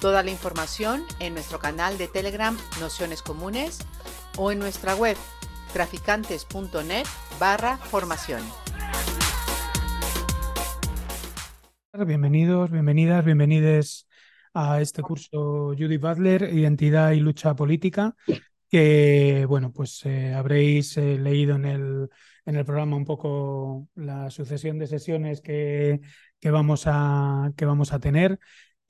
Toda la información en nuestro canal de Telegram Nociones Comunes o en nuestra web traficantes.net barra formación. Bienvenidos, bienvenidas, bienvenides a este curso Judy Butler, Identidad y Lucha Política, que, bueno, pues eh, habréis eh, leído en el, en el programa un poco la sucesión de sesiones que, que, vamos, a, que vamos a tener.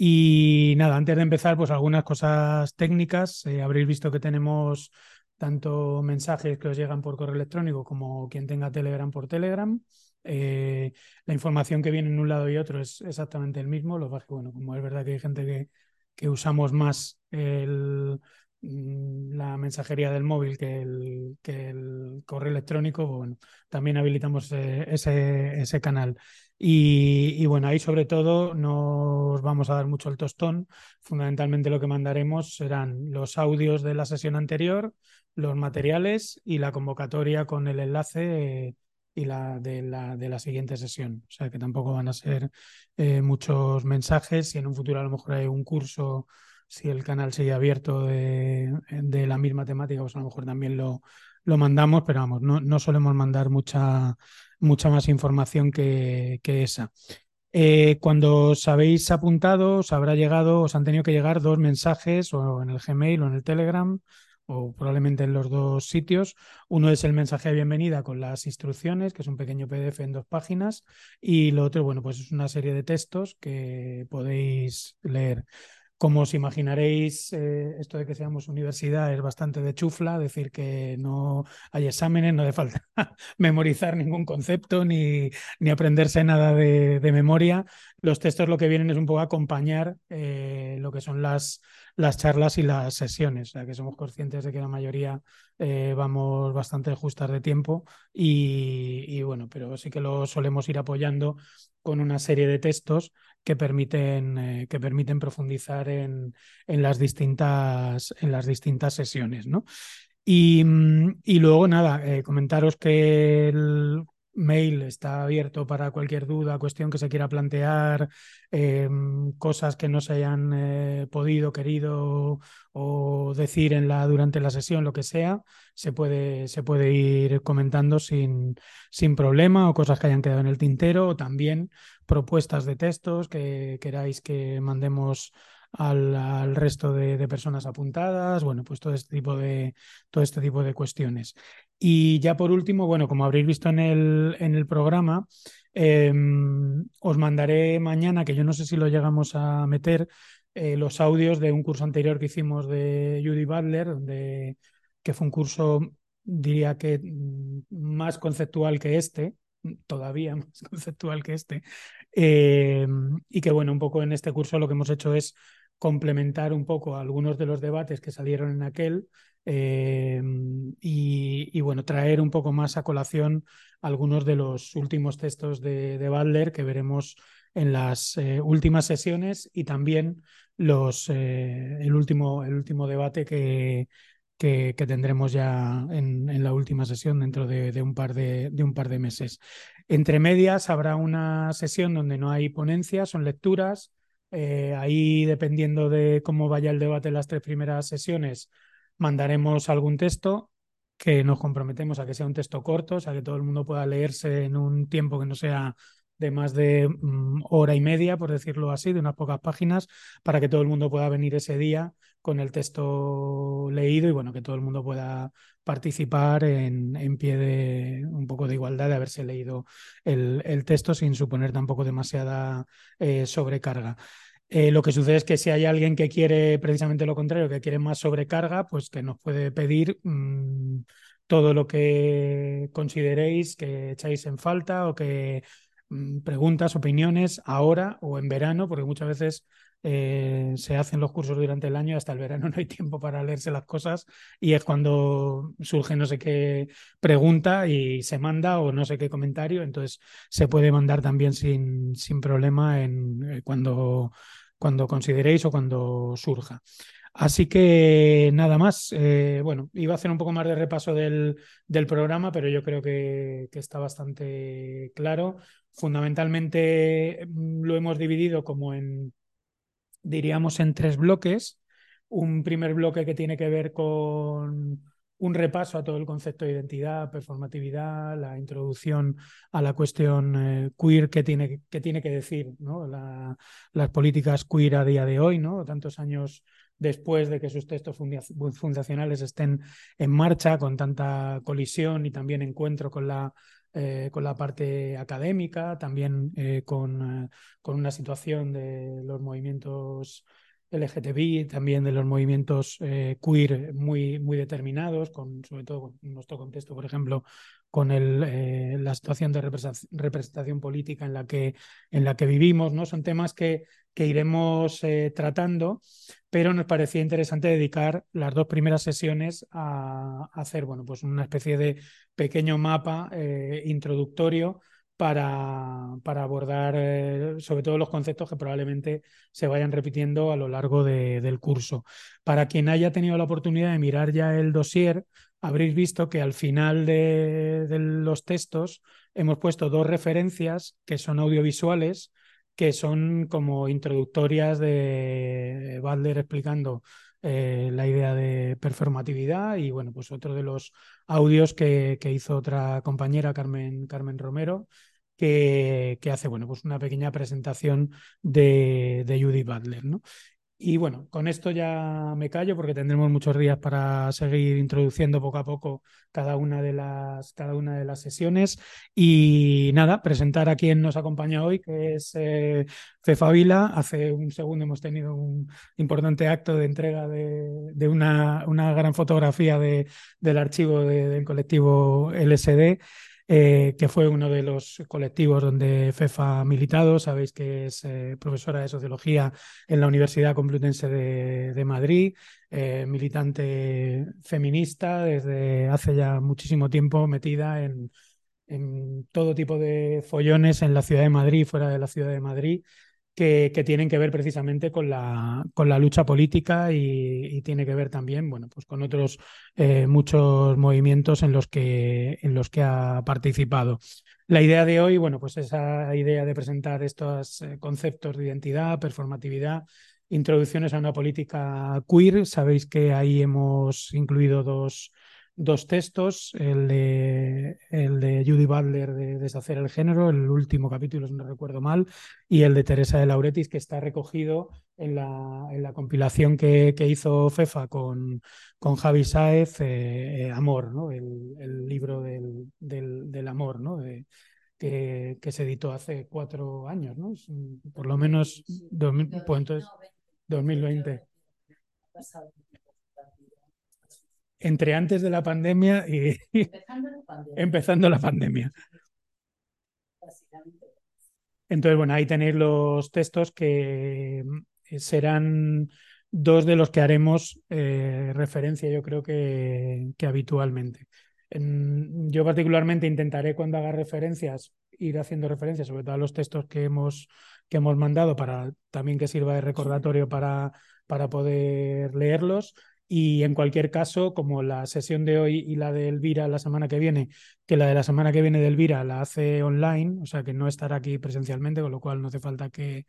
Y nada, antes de empezar, pues algunas cosas técnicas. Eh, habréis visto que tenemos tanto mensajes que os llegan por correo electrónico como quien tenga Telegram por Telegram. Eh, la información que viene en un lado y otro es exactamente el mismo. Lo que bueno, como es verdad que hay gente que, que usamos más mm, la mensajería del móvil que el, que el correo electrónico, bueno, también habilitamos eh, ese, ese canal. Y, bueno, ahí sobre todo nos vamos a dar mucho el tostón. Fundamentalmente lo que mandaremos serán los audios de la sesión anterior, los materiales y la convocatoria con el enlace y la de, la de la siguiente sesión. O sea que tampoco van a ser eh, muchos mensajes. Si en un futuro a lo mejor hay un curso, si el canal sigue abierto de, de la misma temática, pues a lo mejor también lo, lo mandamos, pero vamos, no, no solemos mandar mucha mucha más información que, que esa. Eh, cuando os habéis apuntado, os habrá llegado, os han tenido que llegar dos mensajes, o en el Gmail o en el Telegram, o probablemente en los dos sitios. Uno es el mensaje de bienvenida con las instrucciones, que es un pequeño PDF en dos páginas, y lo otro, bueno, pues es una serie de textos que podéis leer. Como os imaginaréis, eh, esto de que seamos universidad es bastante de chufla, decir que no hay exámenes, no hace falta memorizar ningún concepto ni, ni aprenderse nada de, de, memoria. Los textos lo que vienen es un poco acompañar eh, lo que son las, las charlas y las sesiones, o sea que somos conscientes de que la mayoría eh, vamos bastante justas de tiempo y, y bueno, pero sí que lo solemos ir apoyando con una serie de textos que permiten, eh, que permiten profundizar en, en, las distintas, en las distintas sesiones. ¿no? Y, y luego, nada, eh, comentaros que el mail está abierto para cualquier duda, cuestión que se quiera plantear, eh, cosas que no se hayan eh, podido, querido o decir en la, durante la sesión, lo que sea, se puede, se puede ir comentando sin, sin problema o cosas que hayan quedado en el tintero o también propuestas de textos que queráis que mandemos al, al resto de, de, personas apuntadas, bueno, pues todo este tipo de, todo este tipo de cuestiones. Y ya por último, bueno, como habréis visto en el, en el programa, eh, os mandaré mañana, que yo no sé si lo llegamos a meter, eh, los audios de un curso anterior que hicimos de Judy Butler, donde, que fue un curso, diría que mm, más conceptual que este, todavía más conceptual que este, eh, y que bueno, un poco en este curso lo que hemos hecho es complementar un poco algunos de los debates que salieron en aquel eh, y, bueno, traer un poco más a colación algunos de los últimos textos de, de Butler que veremos en las eh, últimas sesiones y también los, eh, el, último, el último debate que, que, tendremos ya en, en, la última sesión dentro de, de, un par de, de un par de meses. Entre medias habrá una sesión donde no hay ponencias, son lecturas. Eh, ahí, dependiendo de cómo vaya el debate en las tres primeras sesiones, mandaremos algún texto que nos comprometemos a que sea un texto corto, o sea, que todo el mundo pueda leerse en un tiempo que no sea de más de um, hora y media, por decirlo así, de unas pocas páginas, para que todo el mundo pueda venir ese día con el texto leído y bueno, que todo el mundo pueda participar en, en pie de un poco de igualdad de haberse leído el, el texto sin suponer tampoco demasiada eh, sobrecarga. Eh, lo que sucede es que si hay alguien que quiere precisamente lo contrario, que quiere más sobrecarga, pues que nos puede pedir mmm, todo lo que consideréis que echáis en falta o que mm, preguntas, opiniones ahora o en verano, porque muchas veces eh, se hacen los cursos durante el año hasta el verano no hay tiempo para leerse las cosas y es cuando surge no sé qué pregunta y se manda o no sé qué comentario, entonces se puede mandar también sin, sin problema en, eh, cuando, cuando consideréis o cuando surja. Así que nada más. Eh, bueno, iba a hacer un poco más de repaso del, del programa, pero yo creo que, que, está bastante claro. Fundamentalmente mm, lo hemos dividido como en, diríamos, en tres bloques. Un primer bloque que tiene que ver con un repaso a todo el concepto de identidad, performatividad, la introducción a la cuestión eh, queer que tiene, que tiene que decir ¿no? la, las políticas queer a día de hoy, ¿no? tantos años después de que sus textos fundacionales estén en marcha, con tanta colisión y también encuentro con la, eh, con la parte académica, también eh, con, eh, con, una situación de los movimientos LGTBI, también de los movimientos queer muy, muy determinados, con, sobre todo en nuestro contexto, por ejemplo, con el, la situación de representación política en la que, en la que vivimos. ¿no? Son temas que, que iremos eh, tratando, pero nos parecía interesante dedicar las dos primeras sesiones a, hacer bueno, pues una especie de pequeño mapa introductorio para, para abordar eh, sobre todo los conceptos que probablemente se vayan repitiendo a lo largo de, del curso. Para quien haya tenido la oportunidad de mirar ya el dossier, habréis visto que al final de los textos hemos puesto dos referencias que son audiovisuales, que son como introductorias de Butler explicando eh, la idea de performatividad y bueno, pues otro de los audios que, que hizo otra compañera, Carmen, Carmen Romero, que, que, hace bueno, pues una pequeña presentación de, de Judy Butler. ¿no? Y bueno, con esto ya me callo porque tendremos muchos días para seguir introduciendo poco a poco cada una de las, cada una de las sesiones. Y nada, presentar a quien nos acompaña hoy, que es eh, Fefa Vila. Hace un segundo hemos tenido un importante acto de entrega de, una, una, gran fotografía de, del archivo de, del colectivo LSD eh, que fue uno de los colectivos donde FEFA ha militado. Sabéis que es eh, profesora de sociología en la Universidad Complutense de, Madrid, eh, militante feminista desde hace ya muchísimo tiempo, metida en, todo tipo de follones en la ciudad de Madrid fuera de la ciudad de Madrid que, tienen que ver precisamente con la, con la lucha política y, y, tiene que ver también, bueno, pues con otros eh, muchos movimientos en los, que, en los que ha participado. La idea de hoy, bueno, pues esa idea de presentar estos eh, conceptos de identidad, performatividad, introducciones a una política queer. Sabéis que ahí hemos incluido dos dos textos, el de, el de Judy Butler de Deshacer el Género, el último capítulo, si no recuerdo mal, y el de Teresa de Lauretis, que está recogido en la, en la compilación que, que, hizo FEFA con, con Javi Saez, eh, eh, Amor, ¿no? el, el libro del, del, del, amor, ¿no? De, que, que, se editó hace cuatro años, ¿no? por lo menos, pues entonces, 2020 entre antes de la pandemia y empezando la pandemia. Empezando la pandemia. Entonces, bueno, ahí tenéis los textos que eh, serán dos de los que haremos eh, referencia, yo creo que, que habitualmente. En, yo particularmente intentaré cuando haga referencias ir haciendo referencias sobre todo a los textos que hemos, que hemos mandado para también que sirva de recordatorio para, para poder leerlos y en cualquier caso, como la sesión de hoy y la de Elvira la semana que viene, que la de la semana que viene de Elvira la hace online, o sea que no estará aquí presencialmente, con lo cual no hace falta que,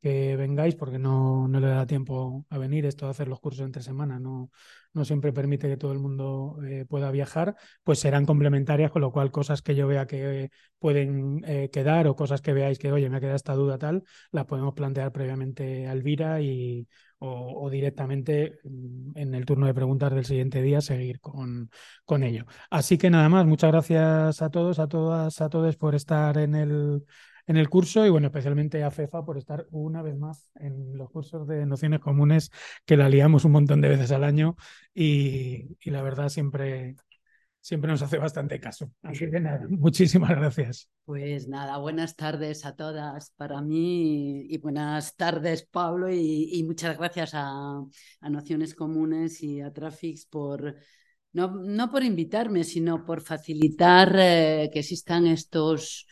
que vengáis porque no, no le da tiempo a venir. Esto de hacer los cursos entre semana no, no siempre permite que todo el mundo eh, pueda viajar, pues serán complementarias, con lo cual cosas que yo vea que pueden eh, quedar o cosas que veáis que, oye, me ha quedado esta duda tal, las podemos plantear previamente a Elvira y o, directamente mm, en el turno de preguntas del siguiente día seguir con, con ello. Así que nada más, muchas gracias a todos, a todas, a todos por estar en el, en el curso y bueno, especialmente a FEFA por estar una vez más en los cursos de nociones comunes que la liamos un montón de veces al año y la verdad siempre, siempre nos hace bastante caso. Así que nada, muchísimas gracias. Pues nada, buenas tardes a todas para mí y buenas tardes Pablo y, muchas gracias a, Nociones Comunes y a Trafix por, no, no por invitarme, sino por facilitar eh, que existan estos,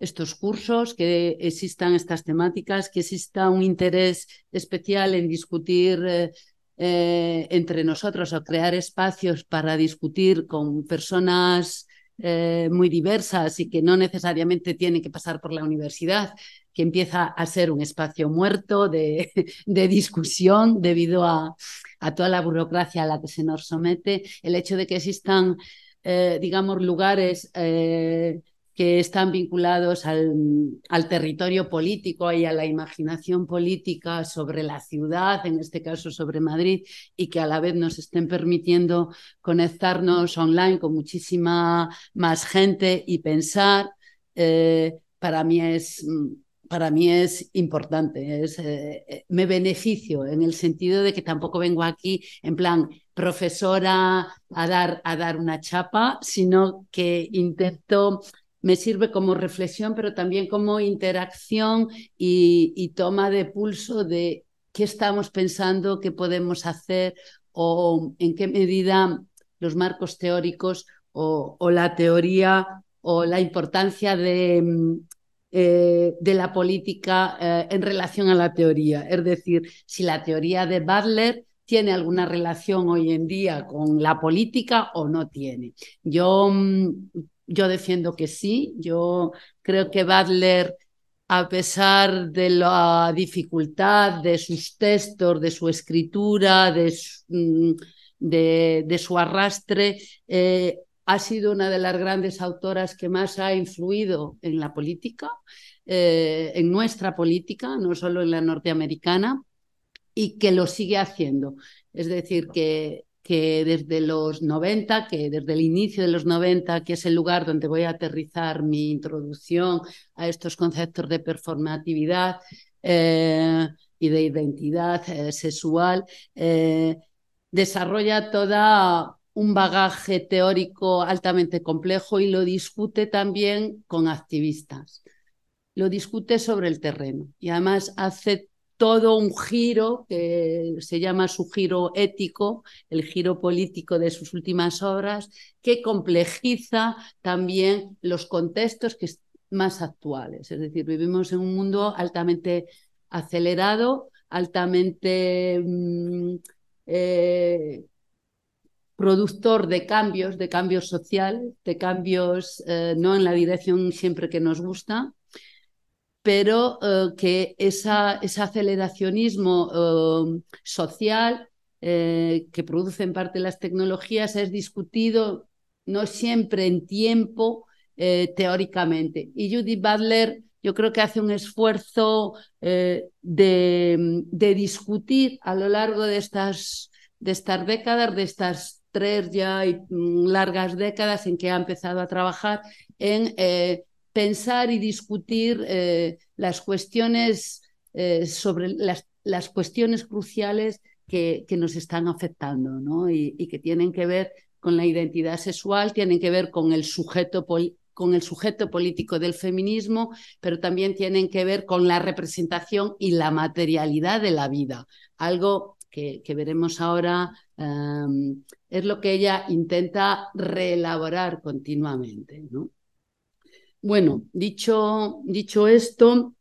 estos cursos, que existan estas temáticas, que exista un interés especial en discutir eh, eh, entre nosotros o crear espacios para discutir con personas eh, muy diversas y que no necesariamente tienen que pasar por la universidad, que empieza a ser un espacio muerto de, de discusión debido a, a, toda la burocracia a la que se nos somete, el hecho de que existan, digamos, lugares que están vinculados al, territorio político y a la imaginación política sobre la ciudad, en este caso sobre Madrid, y que a la vez nos estén permitiendo conectarnos online con muchísima más gente y pensar, eh, para mí es para mí es importante, es, eh, eh, me beneficio en el sentido de que tampoco vengo aquí en plan profesora a dar, a dar una chapa, sino que intento me sirve como reflexión, pero también como interacción y, toma de pulso de qué estamos pensando, qué podemos hacer o en qué medida los marcos teóricos o, la teoría o la importancia de, mm, eh, de la política eh, en relación a la teoría. Es decir, si la teoría de Butler tiene alguna relación hoy en día con la política o no tiene. Yo mm, yo defiendo que sí. Yo creo que Butler, a pesar de la dificultad de sus textos, de su escritura, de su, mm, de, su arrastre, eh, ha sido una de las grandes autoras que más ha influido en la política, eh, en nuestra política, no solo en la norteamericana, y que lo sigue haciendo. Es decir, que que desde los 90, que desde el inicio de los 90, que es el lugar donde voy a aterrizar mi introducción a estos conceptos de performatividad eh, y de identidad eh, sexual, eh, desarrolla toda un bagaje teórico altamente complejo y lo discute también con activistas. Lo discute sobre el terreno y además hace todo un giro que se llama su giro ético, el giro político de sus últimas obras, que complejiza también los contextos que más actuales. Es decir, vivimos en un mundo altamente acelerado, altamente mm, eh, productor de cambios, de cambios sociales, de cambios eh, no en la dirección siempre que nos gusta, pero eh, que ese aceleracionismo eh, social eh, que producen parte las tecnologías es discutido no siempre en tiempo teóricamente. Y Judy Butler yo creo que hace un esfuerzo de, de, discutir a lo largo de estas, de estas décadas, de estas tres ya mm, largas décadas en que ha empezado a trabajar en pensar y discutir eh, las cuestiones eh, sobre las, las, cuestiones cruciales que, que, nos están afectando ¿no? y, que tienen que ver con la identidad sexual, tienen que ver con el sujeto con el sujeto político del feminismo, pero también tienen que ver con la representación y la materialidad de la vida, algo que, que veremos ahora um, es lo que ella intenta reelaborar continuamente. ¿no? Bueno, dicho, dicho esto,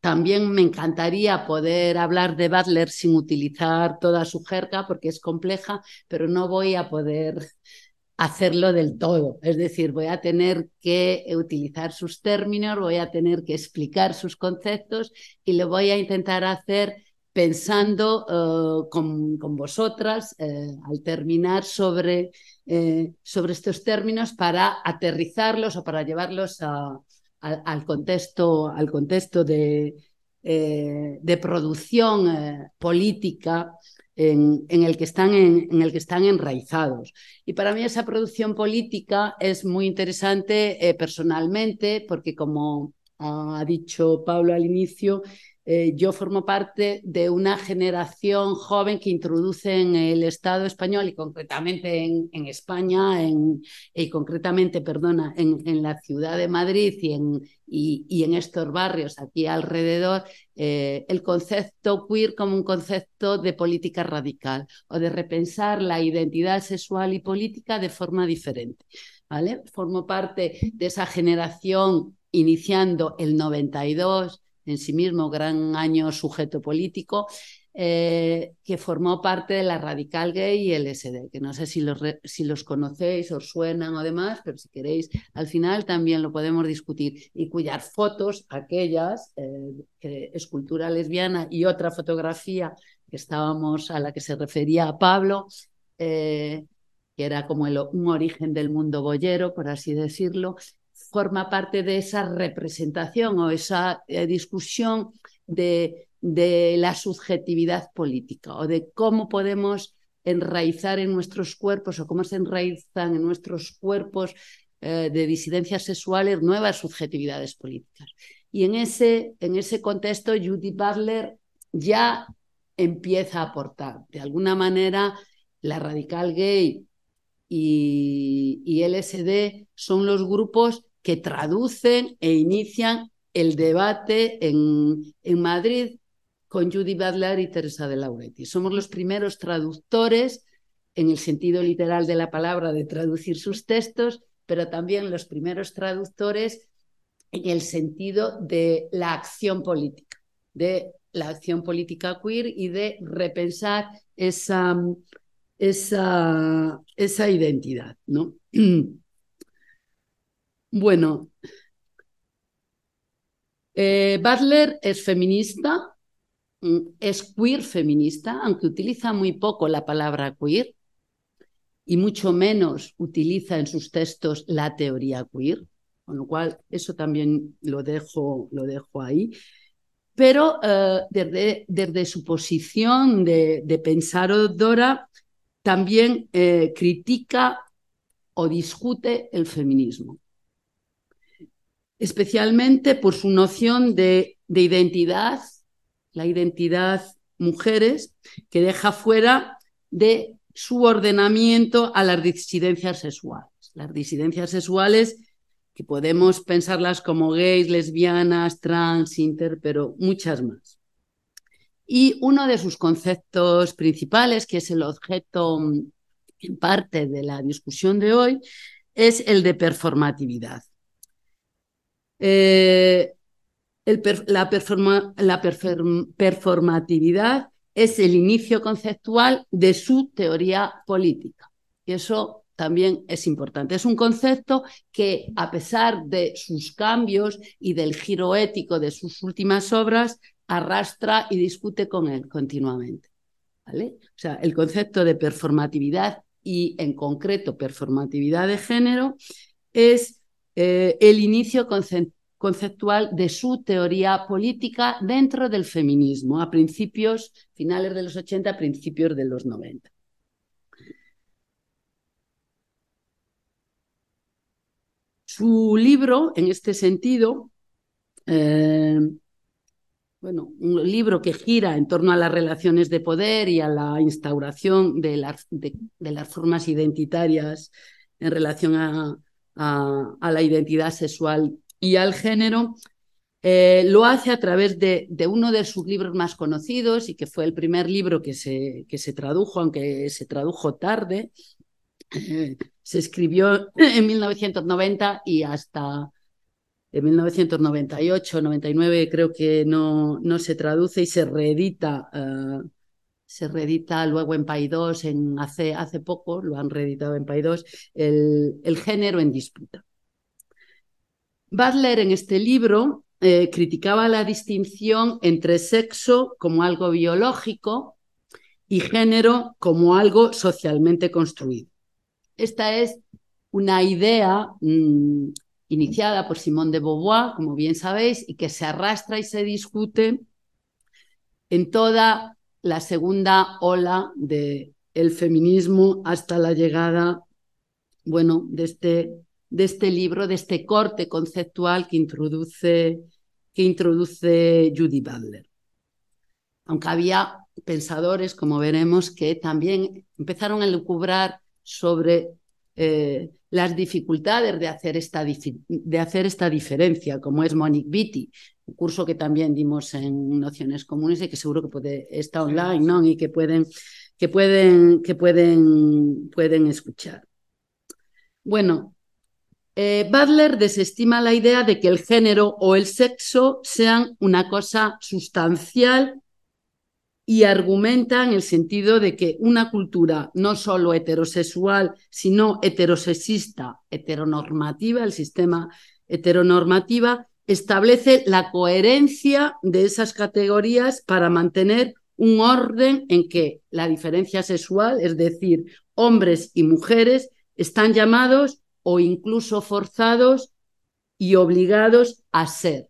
también me encantaría poder hablar de Butler sin utilizar toda su jerga porque es compleja, pero no voy a poder hacerlo del todo. Es decir, voy a tener que utilizar sus términos, voy a tener que explicar sus conceptos y lo voy a intentar hacer pensando eh, con, vosotras eh, al terminar sobre, eh, sobre estos términos para aterrizarlos o para llevarlos al, contexto, al contexto de, de producción política en, el que están en, el que están enraizados. Y para mí esa producción política es muy interesante personalmente porque como ha dicho Pablo al inicio, eh, yo formo parte de una generación joven que introduce en el Estado español y concretamente en, España y concretamente, perdona, en, la ciudad de Madrid y en, y, en estos barrios aquí alrededor, eh, el concepto queer como un concepto de política radical o de repensar la identidad sexual y política de forma diferente. ¿vale? Formo parte de esa generación iniciando el 92 en sí mismo gran año sujeto político, eh, que formó parte de la Radical Gay y LSD, que no sé si los, si los conocéis, os suenan o demás, pero si queréis, al final también lo podemos discutir, y cuyas fotos, aquellas, eh, escultura lesbiana y otra fotografía que estábamos a la que se refería a Pablo, eh, que era como un origen del mundo boyero, por así decirlo, forma parte de esa representación o esa eh, discusión de, de, la subjetividad política o de cómo podemos enraizar en nuestros cuerpos o cómo se enraizan en nuestros cuerpos eh, de disidencias sexuales nuevas subjetividades políticas. Y en ese, en ese contexto, Judy Butler ya empieza a aportar. De alguna manera, la radical gay y, y LSD son los grupos que traducen e inician el debate en, en Madrid con Judy Butler y Teresa de Lauretti. Somos los primeros traductores en el sentido literal de la palabra de traducir sus textos, pero también los primeros traductores en el sentido de la acción política, de la acción política queer y de repensar esa, esa, esa identidad. ¿no? Bueno, eh, Butler es feminista, mm, es queer feminista, aunque utiliza muy poco la palabra queer y mucho menos utiliza en sus textos la teoría queer, con lo cual eso también lo dejo, lo dejo ahí. Pero eh, desde, su posición de, de pensadora también eh, critica o discute el feminismo especialmente por su noción de, identidad, la identidad mujeres, que deja fuera de su ordenamiento a las disidencias sexuales. Las disidencias sexuales que podemos pensarlas como gays, lesbianas, trans, inter, pero muchas más. Y uno de sus conceptos principales, que es el objeto en parte de la discusión de hoy, es el de performatividad. Eh, la, performatividad es el inicio conceptual de su teoría política. Y eso también es importante. Es un concepto que, a pesar de sus cambios y del giro ético de sus últimas obras, arrastra y discute con él continuamente. ¿vale? O sea, el concepto de performatividad y, en concreto, performatividad de género es eh, el inicio conceptual de su teoría política dentro del feminismo a principios, finales de los 80, principios de los 90. Su libro, en este sentido, eh, bueno, un libro que gira en torno a las relaciones de poder y a la instauración de de las formas identitarias en relación a, a, la identidad sexual y al género, eh, lo hace a través de, uno de sus libros más conocidos y que fue el primer libro que se, que se tradujo, aunque se tradujo tarde. Se escribió en 1990 y hasta en 1998, 99 creo que no, no se traduce y se reedita. Eh, se reedita luego en Paidós, en hace, hace poco, lo han reeditado en Paidós, el, el género en disputa. Butler en este libro eh, criticaba la distinción entre sexo como algo biológico y género como algo socialmente construido. Esta es una idea mm, iniciada por Simone de Beauvoir, como bien sabéis, y que se arrastra y se discute en toda la segunda ola del el feminismo hasta la llegada, bueno, de este, de este libro, de este corte conceptual que introduce, que introduce Judy Butler. aunque había pensadores, como veremos, que también empezaron a lucubrar sobre eh, las dificultades de hacer, esta, de hacer esta diferencia, como es Monique Vitti, un curso que también dimos en Nociones Comunes y que seguro que puede, está online ¿no? y que pueden, que pueden, que pueden, pueden escuchar. Bueno, eh, Butler desestima la idea de que el género o el sexo sean una cosa sustancial y argumenta en el sentido de que una cultura no solo heterosexual, sino heterosexista, heteronormativa, el sistema heteronormativa, establece la coherencia de esas categorías para mantener un orden en que la diferencia sexual, es decir, hombres y mujeres, están llamados o incluso forzados y obligados a ser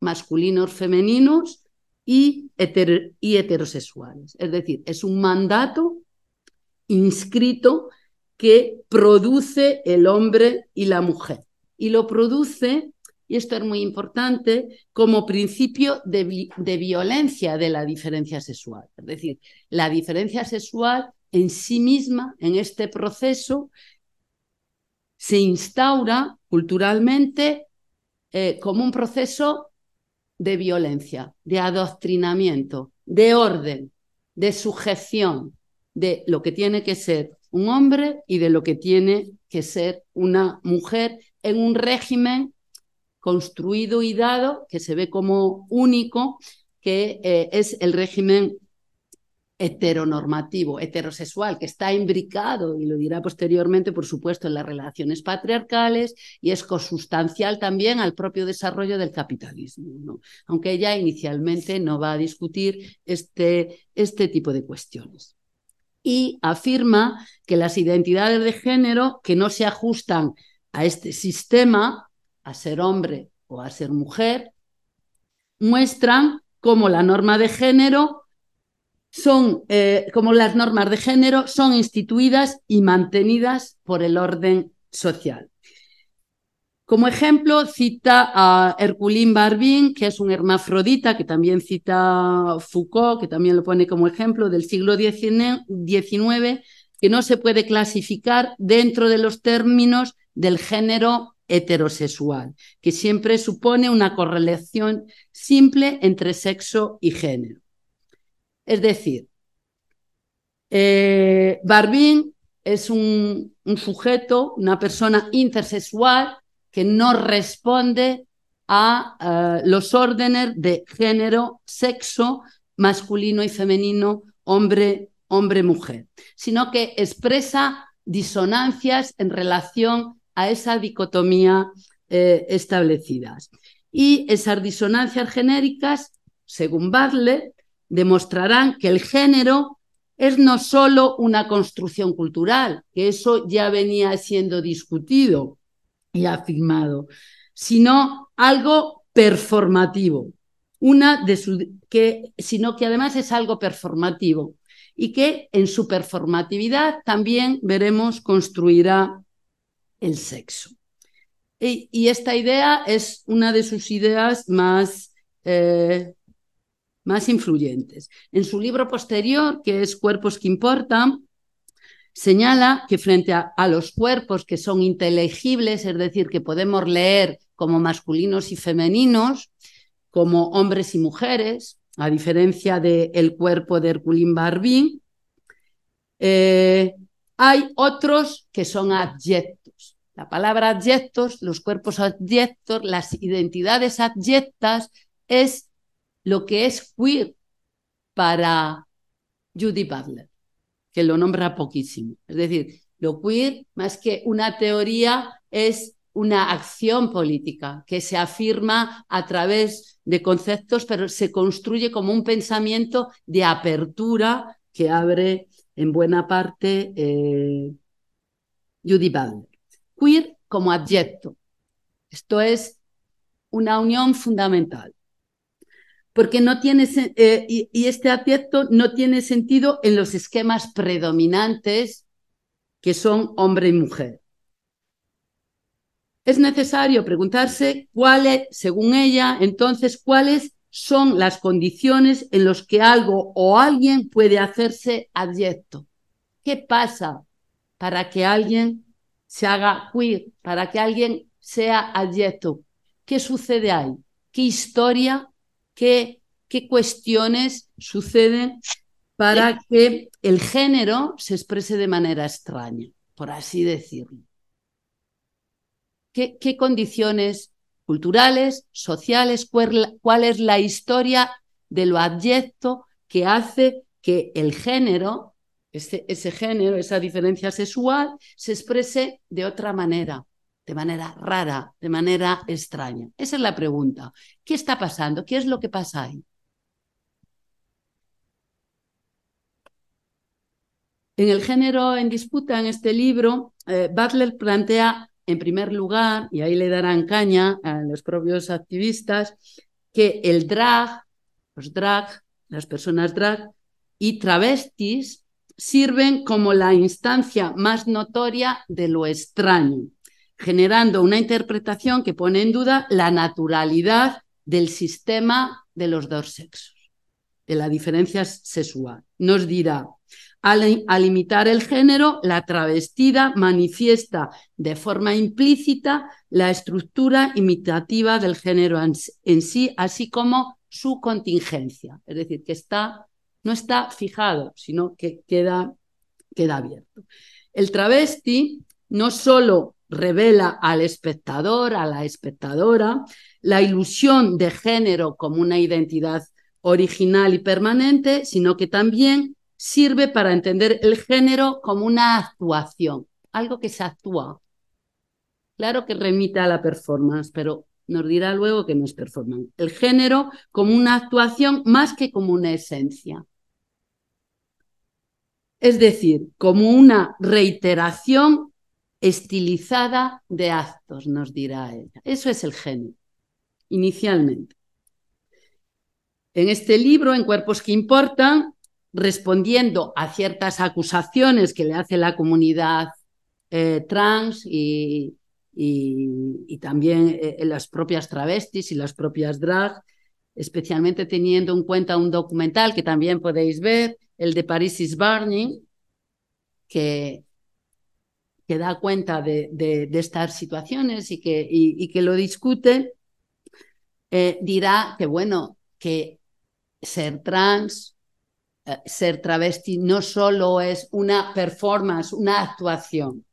masculinos, femeninos y, heterosexuales. Es decir, es un mandato inscrito que produce el hombre y la mujer. Y lo produce, y esto es muy importante, como principio de, de violencia de la diferencia sexual. Es decir, la diferencia sexual en sí misma, en este proceso, se instaura culturalmente eh, como un proceso de violencia, de adoctrinamiento, de orden, de sujeción de lo que tiene que ser un hombre y de lo que tiene que ser una mujer en un régimen construido y dado que se ve como único, que eh, es el régimen heteronormativo, heterosexual, que está imbricado, y lo dirá posteriormente, por supuesto, en las relaciones patriarcales y es consustancial también al propio desarrollo del capitalismo, aunque ella inicialmente no va a discutir este, este tipo de cuestiones. Y afirma que las identidades de género que no se ajustan a este sistema, a ser hombre o a ser mujer, muestran cómo la norma de género son, eh, como las normas de género, son instituidas y mantenidas por el orden social. Como ejemplo, cita a Herculín Barbín, que es un hermafrodita, que también cita Foucault, que también lo pone como ejemplo del siglo XIX, que no se puede clasificar dentro de los términos del género heterosexual, que siempre supone una correlación simple entre sexo y género. Es decir, eh, Barbín es un, sujeto, una persona intersexual que no responde a eh, los órdenes de género, sexo, masculino y femenino, hombre, hombre, mujer, sino que expresa disonancias en relación a esa dicotomía eh, establecidas. Y esas disonancias genéricas, según Butler, demostrarán que el género es no solo una construcción cultural, que eso ya venía siendo discutido y afirmado, sino algo performativo, una de que, sino que además es algo performativo y que en su performatividad también veremos construirá el sexo. Y, esta idea es una de sus ideas más eh, más influyentes. En su libro posterior, que es Cuerpos que Importan, señala que frente a, los cuerpos que son inteligibles, es decir, que podemos leer como masculinos y femeninos, como hombres y mujeres, a diferencia del cuerpo de Herculín Barbín, eh, hay otros que son adyectos. La palabra adyectos, los cuerpos adyectos, las identidades adyectas es lo que es queer para Judy Butler, que lo nombra poquísimo. Es decir, lo queer, más que una teoría, es una acción política que se afirma a través de conceptos, pero se construye como un pensamiento de apertura que abre en buena parte eh, Judy Butler. Queer como adjecto. Esto es una unión fundamental porque no tiene, eh, y, este aspecto no tiene sentido en los esquemas predominantes que son hombre y mujer. Es necesario preguntarse cuál es, según ella, entonces, cuál es son las condiciones en las que algo o alguien puede hacerse adyecto. ¿Qué pasa para que alguien se haga queer, para que alguien sea adyecto? ¿Qué sucede ahí? ¿Qué historia, qué, qué cuestiones suceden para que el género se exprese de manera extraña, por así decirlo? ¿Qué, qué condiciones culturales, sociales, cuál es la historia de lo adyecto que hace que el género, ese, ese, género, esa diferencia sexual, se exprese de otra manera, de manera rara, de manera extraña. Esa es la pregunta. ¿Qué está pasando? ¿Qué es lo que pasa ahí? En el género en disputa, en este libro, eh, Butler plantea en primer lugar, y ahí le darán caña a los propios activistas, que el drag, los drag, las personas drag y travestis sirven como la instancia más notoria de lo extraño, generando una interpretación que pone en duda la naturalidad del sistema de los dos sexos, de la diferencia sexual. Nos dirá, al, imitar el género, la travestida manifiesta de forma implícita la estructura imitativa del género en, sí, así como su contingencia. Es decir, que está, no está fijado, sino que queda, queda abierto. El travesti no solo revela al espectador, a la espectadora, la ilusión de género como una identidad original y permanente, sino que también sirve para entender el género como una actuación, algo que se actúa. Claro que remite a la performance, pero nos dirá luego que no es performance. El género como una actuación más que como una esencia. Es decir, como una reiteración estilizada de actos, nos dirá ella. Eso es el género, inicialmente. En este libro, en Cuerpos que Importan, respondiendo a ciertas acusaciones que le hace la comunidad eh, trans y, y, también eh, las propias travestis y las propias drag, especialmente teniendo en cuenta un documental que también podéis ver, el de Paris is Burning, que, que da cuenta de, estas situaciones y que, y, que lo discute, eh, dirá que, bueno, que ser trans eh, ser travesti no solo es una performance, una actuación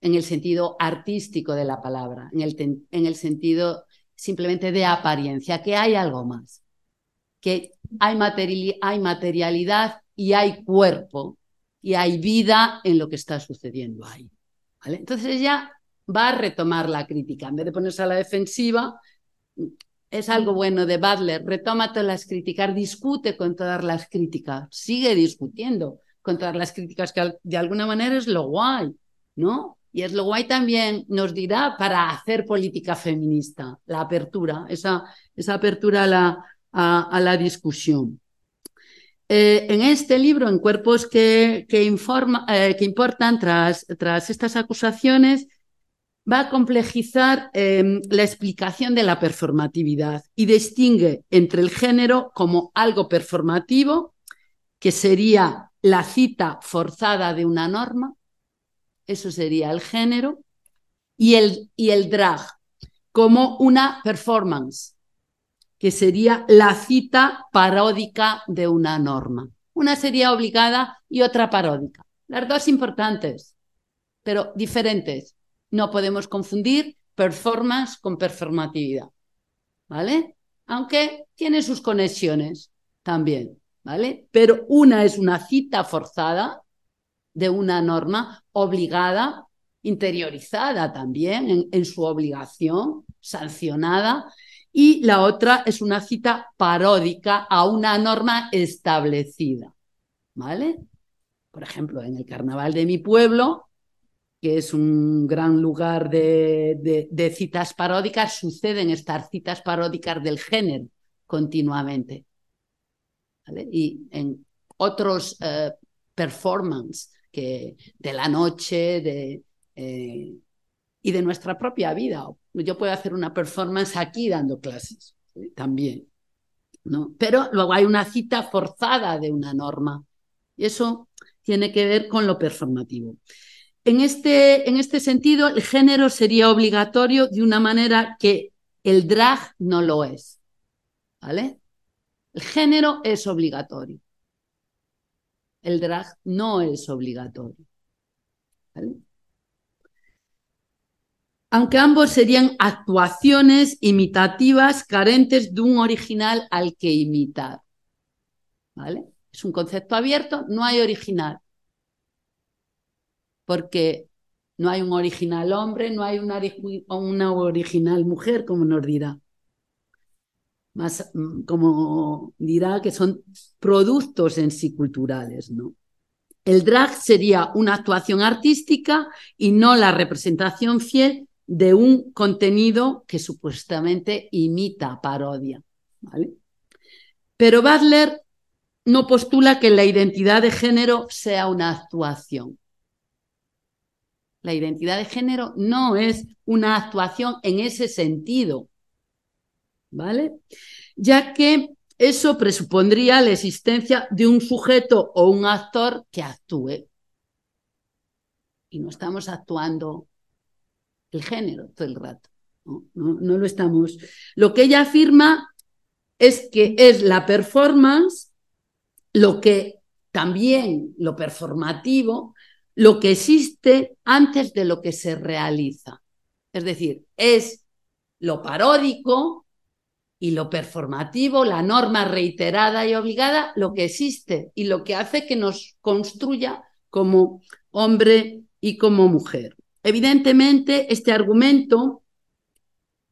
en el sentido artístico de la palabra, en el, en el sentido simplemente de apariencia, que hay algo más, que hay materialidad y hay cuerpo y hay vida en lo que está sucediendo ahí. Entonces ella va a retomar la crítica, en vez de ponerse a la defensiva, es algo bueno de Butler, retoma todas las críticas, discute con todas las críticas, sigue discutiendo con todas las críticas, que de alguna manera es lo guay, ¿no? Y es lo guay también, nos dirá, para hacer política feminista, la apertura, esa, esa apertura a la, a, la discusión. Eh, en este libro, en Cuerpos que, que, informa, eh, que importan, tras, tras estas acusaciones, va a complejizar em, la explicación de la performatividad y distingue entre el género como algo performativo, que sería la cita forzada de una norma, eso sería el género, y el, y el drag como una performance, que sería la cita paródica de una norma. Una sería obligada y otra paródica. Las dos importantes, pero diferentes no podemos confundir performance con performatividad, ¿vale? Aunque tiene sus conexiones también, ¿vale? Pero una es una cita forzada de una norma obligada, interiorizada también en, su obligación, sancionada, y la otra es una cita paródica a una norma establecida, ¿vale? Por ejemplo, en el carnaval de mi pueblo, que es un gran lugar de, citas paródicas, suceden estas citas paródicas del género continuamente. Y en otros eh, performances de la noche de, eh, y de nuestra propia vida. Yo puedo hacer una performance aquí dando clases también. ¿no? Pero luego hay una cita forzada de una norma. Y eso tiene que ver con lo performativo. En este, en este sentido, el género sería obligatorio de una manera que el drag no lo es. ¿Vale? El género es obligatorio. El drag no es obligatorio. ¿Vale? Aunque ambos serían actuaciones imitativas carentes de un original al que imitar. ¿Vale? Es un concepto abierto, no hay original. Porque no hay un original hombre, no hay una, original mujer, como nos dirá. Más mm, como dirá que son productos en sí culturales, ¿no? El drag sería una actuación artística y no la representación fiel de un contenido que supuestamente imita, parodia. ¿vale? Pero Butler no postula que la identidad de género sea una actuación. La identidad de género no es una actuación en ese sentido, ¿vale? Ya que eso presupondría la existencia de un sujeto o un actor que actúe. Y no estamos actuando el género todo el rato. No, no lo estamos. Lo que ella afirma es que es la performance lo que también, lo performativo, lo que existe antes de lo que se realiza. Es decir, es lo paródico y lo performativo, la norma reiterada y obligada, lo que existe y lo que hace que nos construya como hombre y como mujer. Evidentemente, este argumento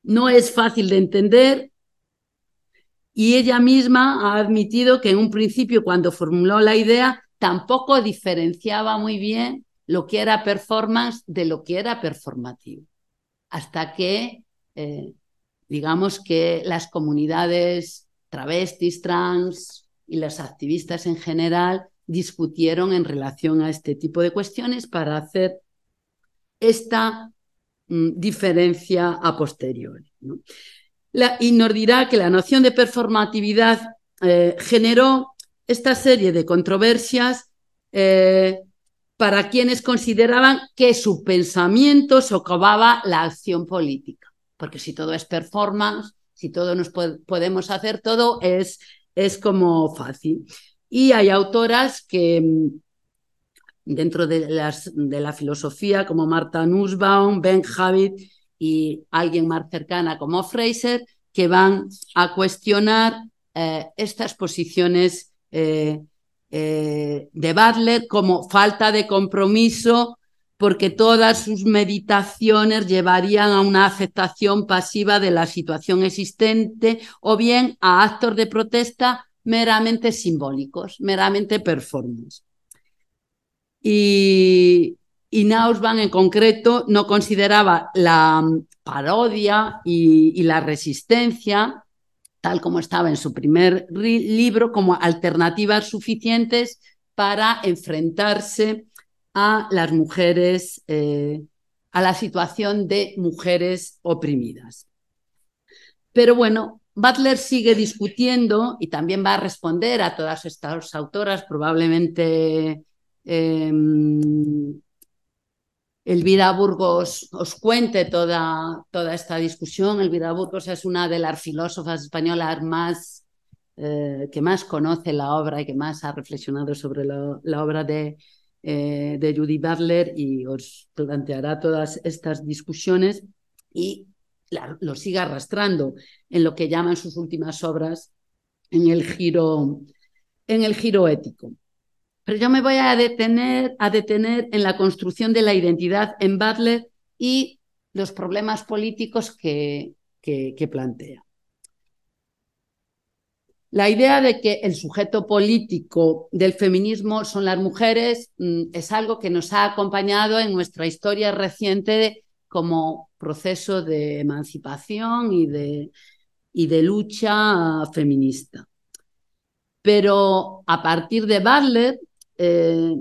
no es fácil de entender y ella misma ha admitido que en un principio, cuando formuló la idea, tampoco diferenciaba muy bien lo que era performance de lo que era performativo. Hasta que, eh, digamos que las comunidades travestis, trans y las activistas en general discutieron en relación a este tipo de cuestiones para hacer esta mm, diferencia a posteriori. ¿no? y nos dirá que la noción de performatividad eh, generó esta serie de controversias eh, para quienes consideraban que su pensamiento socavaba la acción política. Porque si todo es performance, si todo nos podemos hacer todo, es, es como fácil. Y hay autoras que mm, dentro de, las, de la filosofía, como Marta Nussbaum, Ben Habit y alguien más cercana como Fraser, que van a cuestionar eh, estas posiciones eh, eh, de Butler como falta de compromiso, porque todas sus meditaciones llevarían a una aceptación pasiva de la situación existente o bien a actos de protesta meramente simbólicos, meramente performance. Y, y en concreto no consideraba la mm, parodia y, la resistencia, tal como estaba en su primer libro, como alternativas suficientes para enfrentarse a las mujeres, eh, a la situación de mujeres oprimidas. Pero bueno, Butler sigue discutiendo y también va a responder a todas estas autoras, probablemente em, Elvira Burgos os cuente toda, toda esta discusión. Elvira Burgos es una de las filósofas españolas más eh, que más conoce la obra y que más ha reflexionado sobre la, obra de, eh, de Judy Butler y os planteará todas estas discusiones y lo sigue arrastrando en lo que llaman sus últimas obras en el giro, en el giro ético. Pero yo me voy a detener, a detener en la construcción de la identidad en Butler y los problemas políticos que, que, plantea. La idea de que el sujeto político del feminismo son las mujeres mm, es algo que nos ha acompañado en nuestra historia reciente como proceso de emancipación y de, y de lucha feminista. Pero a partir de Butler, eh,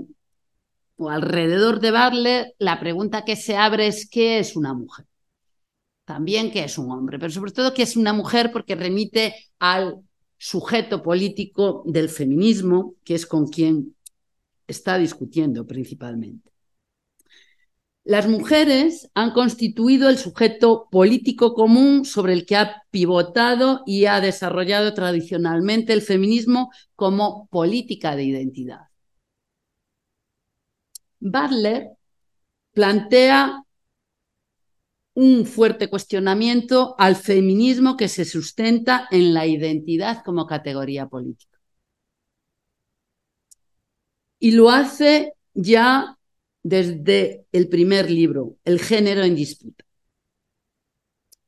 o alrededor de Butler, la pregunta que se abre es qué es una mujer. También qué es un hombre, pero sobre todo qué es una mujer porque remite al sujeto político del feminismo, que es con quien está discutiendo principalmente. Las mujeres han constituido el sujeto político común sobre el que ha pivotado y ha desarrollado tradicionalmente el feminismo como política de identidad. Butler plantea un fuerte cuestionamiento al feminismo que se sustenta en la identidad como categoría política. Y lo hace ya desde el primer libro, El género en disputa.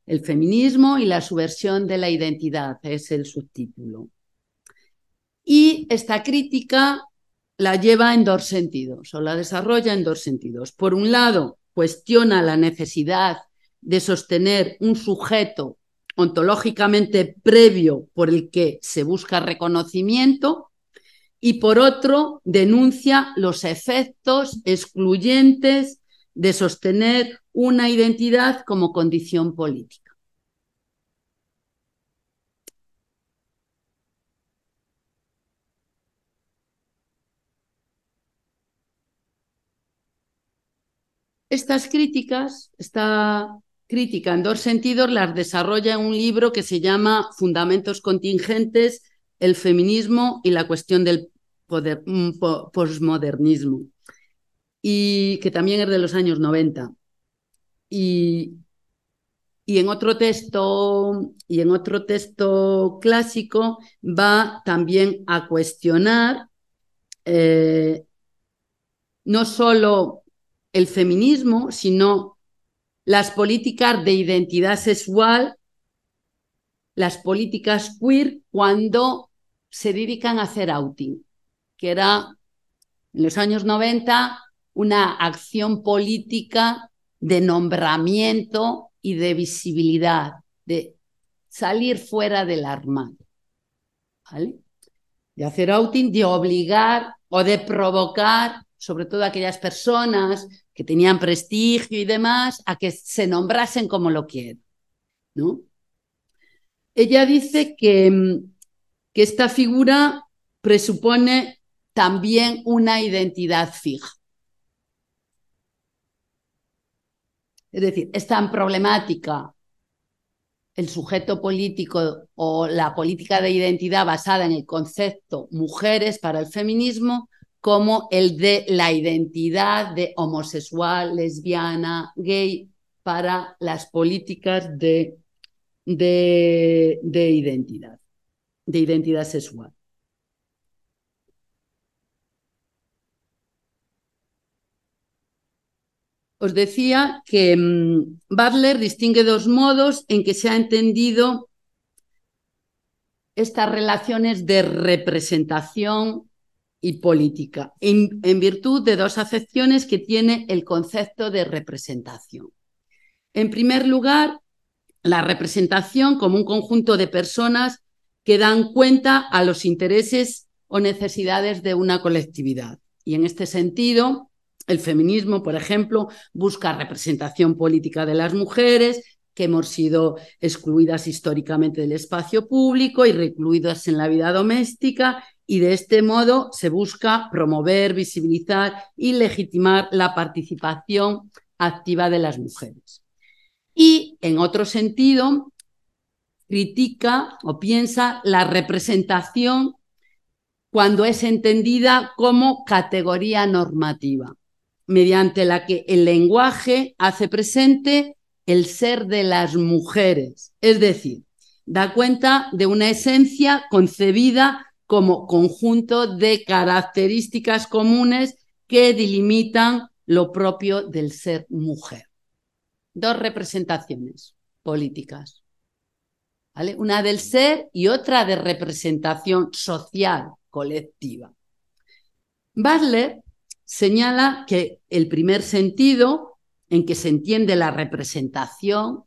El feminismo y la subversión de la identidad es el subtítulo. Y esta crítica la lleva en dos sentidos, o la desarrolla en dos sentidos. Por un lado, cuestiona la necesidad de sostener un sujeto ontológicamente previo por el que se busca reconocimiento y por otro denuncia los efectos excluyentes de sostener una identidad como condición política. Estas críticas, esta crítica en dos sentidos, las desarrolla en un libro que se llama Fundamentos contingentes el feminismo y la cuestión del poder, mm, posmodernismo, y que también es de los años 90. Y, y, en otro texto, y en otro texto clásico va también a cuestionar eh, no solo el feminismo, sino las políticas de identidad sexual, las políticas queer cuando se dedican a hacer outing, que era en los años 90 una acción política de nombramiento y de visibilidad, de salir fuera del armario. ¿Vale? De hacer outing, de obligar o de provocar, sobre todo aquellas personas que tenían prestigio y demás, a que se nombrasen como lo quieren. ¿no? Ella dice que mm, que esta figura presupone también una identidad fija. Es decir, es tan problemática el sujeto político o la política de identidad basada en el concepto mujeres para el feminismo como el de la identidad de homosexual, lesbiana, gay para las políticas de, de, de identidad de identidad sexual. Os decía que mm, Butler distingue dos modos en que se ha entendido estas relaciones de representación y política, en, virtud de dos acepciones que tiene el concepto de representación. En primer lugar, la representación como un conjunto de personas que dan cuenta a los intereses o necesidades de una colectividad. Y en este sentido, el feminismo, por ejemplo, busca representación política de las mujeres que hemos sido excluidas históricamente del espacio público y recluidas en la vida doméstica y de este modo se busca promover, visibilizar y legitimar la participación activa de las mujeres. Y en otro sentido, critica o piensa la representación cuando es entendida como categoría normativa, mediante la que el lenguaje hace presente el ser de las mujeres, es decir, da cuenta de una esencia concebida como conjunto de características comunes que delimitan lo propio del ser mujer. Dos representaciones políticas. Una del ser y otra de representación social colectiva. Butler señala que el primer sentido en que se entiende la representación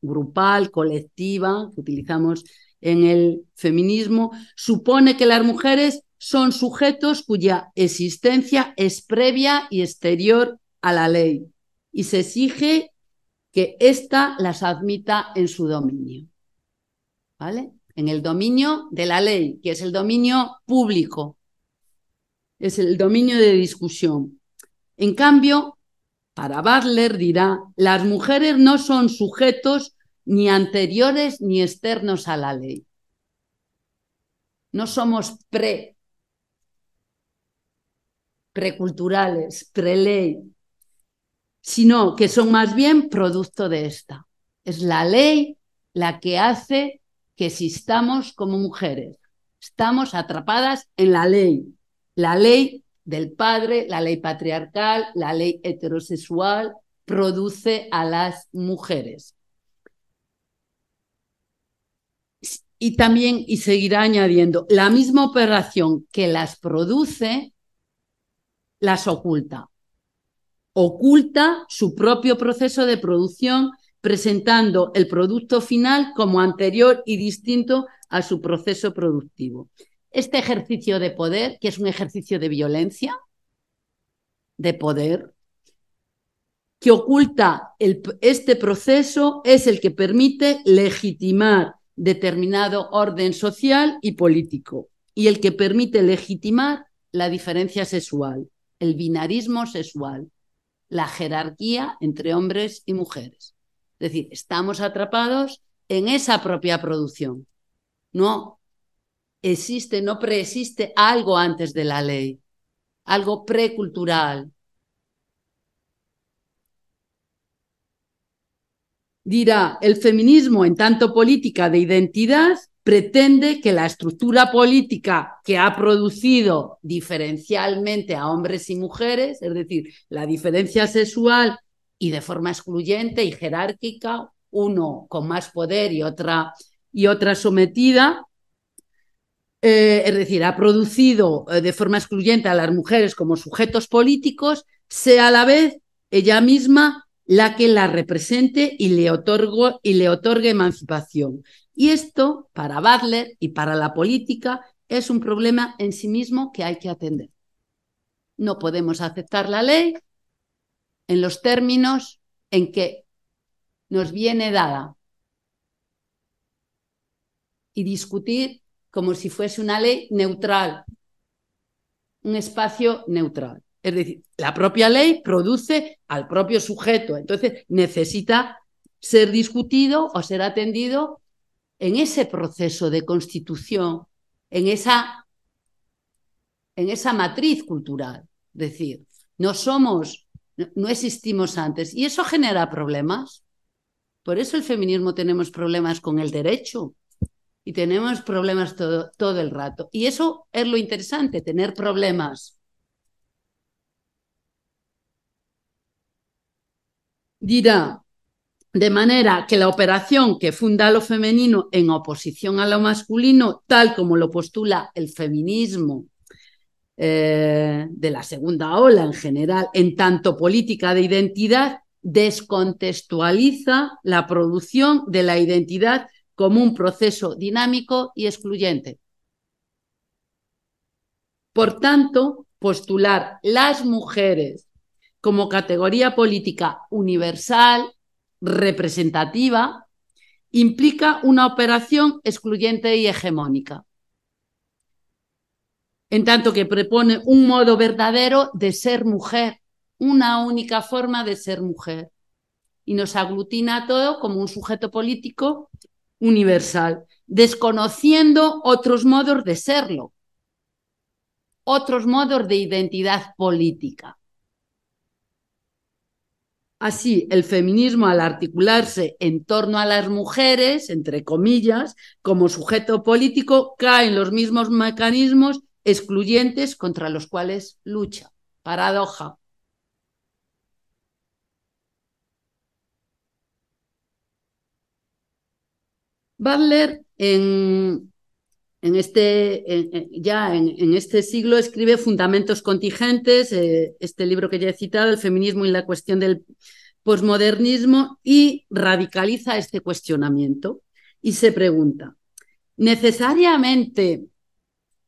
grupal, colectiva, que utilizamos en el feminismo, supone que las mujeres son sujetos cuya existencia es previa y exterior a la ley y se exige que ésta las admita en su dominio. en el dominio de la ley, que es el dominio público, es el dominio de discusión. En cambio, para Butler dirá, las mujeres no son sujetos ni anteriores ni externos a la ley. No somos pre, preculturales, preley, sino que son más bien producto de esta. Es la ley la que hace que existamos como mujeres. Estamos atrapadas en la ley, la ley del padre, la ley patriarcal, la ley heterosexual, produce a las mujeres. Y también, y seguirá añadiendo, la misma operación que las produce, las oculta. Oculta su propio proceso de producción, presentando el producto final como anterior y distinto a su proceso productivo. Este ejercicio de poder, que es un ejercicio de violencia, de poder, que oculta este proceso, es el que permite legitimar determinado orden social y político y el que permite legitimar la diferencia sexual, el binarismo sexual, la jerarquía entre hombres y mujeres. Es decir, estamos atrapados en esa propia producción. No existe, no preexiste algo antes de la ley, algo precultural. Dirá, el feminismo en tanto política de identidad pretende que la estructura política que ha producido diferencialmente a hombres y mujeres, es decir, la diferencia sexual y de forma excluyente y jerárquica, uno con más poder y otra, y otra sometida, eh, es decir, ha producido eh, de forma excluyente a las mujeres como sujetos políticos, sea a la vez ella misma la que la represente y le, y le otorgue emancipación. Y esto, para Butler y para la política, es un problema en sí mismo que hay que atender. No podemos aceptar la ley en los términos en que nos viene dada y discutir como si fuese una ley neutral, un espacio neutral. Es decir, la propia ley produce al propio sujeto, entonces necesita ser discutido o ser atendido en ese proceso de constitución, en esa, en esa matriz cultural. Es decir, no somos, no existimos antes y eso genera problemas. Por eso el feminismo tenemos problemas con el derecho, y tenemos problemas todo, todo el rato. Y eso es lo interesante, tener problemas. Dirá, de manera que la operación que funda lo femenino en oposición a lo masculino, tal como lo postula el feminismo eh, de la segunda ola en general, en tanto política de identidad, descontextualiza la producción de la identidad como un proceso dinámico y excluyente. Por tanto, postular las mujeres como categoría política universal, representativa, implica una operación excluyente y hegemónica, en tanto que propone un modo verdadero de ser mujer, una única forma de ser mujer, y nos aglutina todo como un sujeto político universal, desconociendo otros modos de serlo, otros modos de identidad política. Así, el feminismo al articularse en torno a las mujeres, entre comillas, como sujeto político, cae en los mismos mecanismos excluyentes contra los cuales lucha. Paradoja. Butler en, este, ya en, este siglo escribe Fundamentos contingentes, eh, este libro que ya he citado, El feminismo y la cuestión del posmodernismo, y radicaliza este cuestionamiento y se pregunta, ¿necesariamente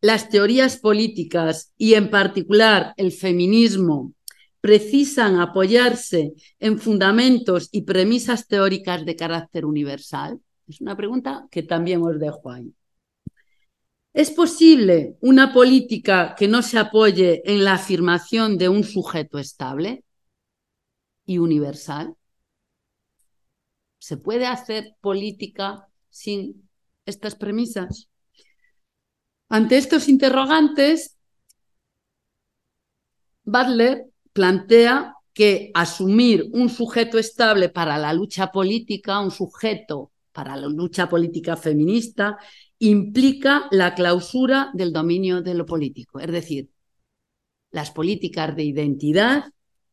las teorías políticas y en particular el feminismo precisan apoyarse en fundamentos y premisas teóricas de carácter universal? Es una pregunta que también os dejo ahí. ¿Es posible una política que no se apoye en la afirmación de un sujeto estable y universal? ¿Se puede hacer política sin estas premisas? Ante estos interrogantes, Butler plantea que asumir un sujeto estable para la lucha política, un sujeto para la lucha política feminista, implica la clausura del dominio de lo político. Es decir, las políticas de identidad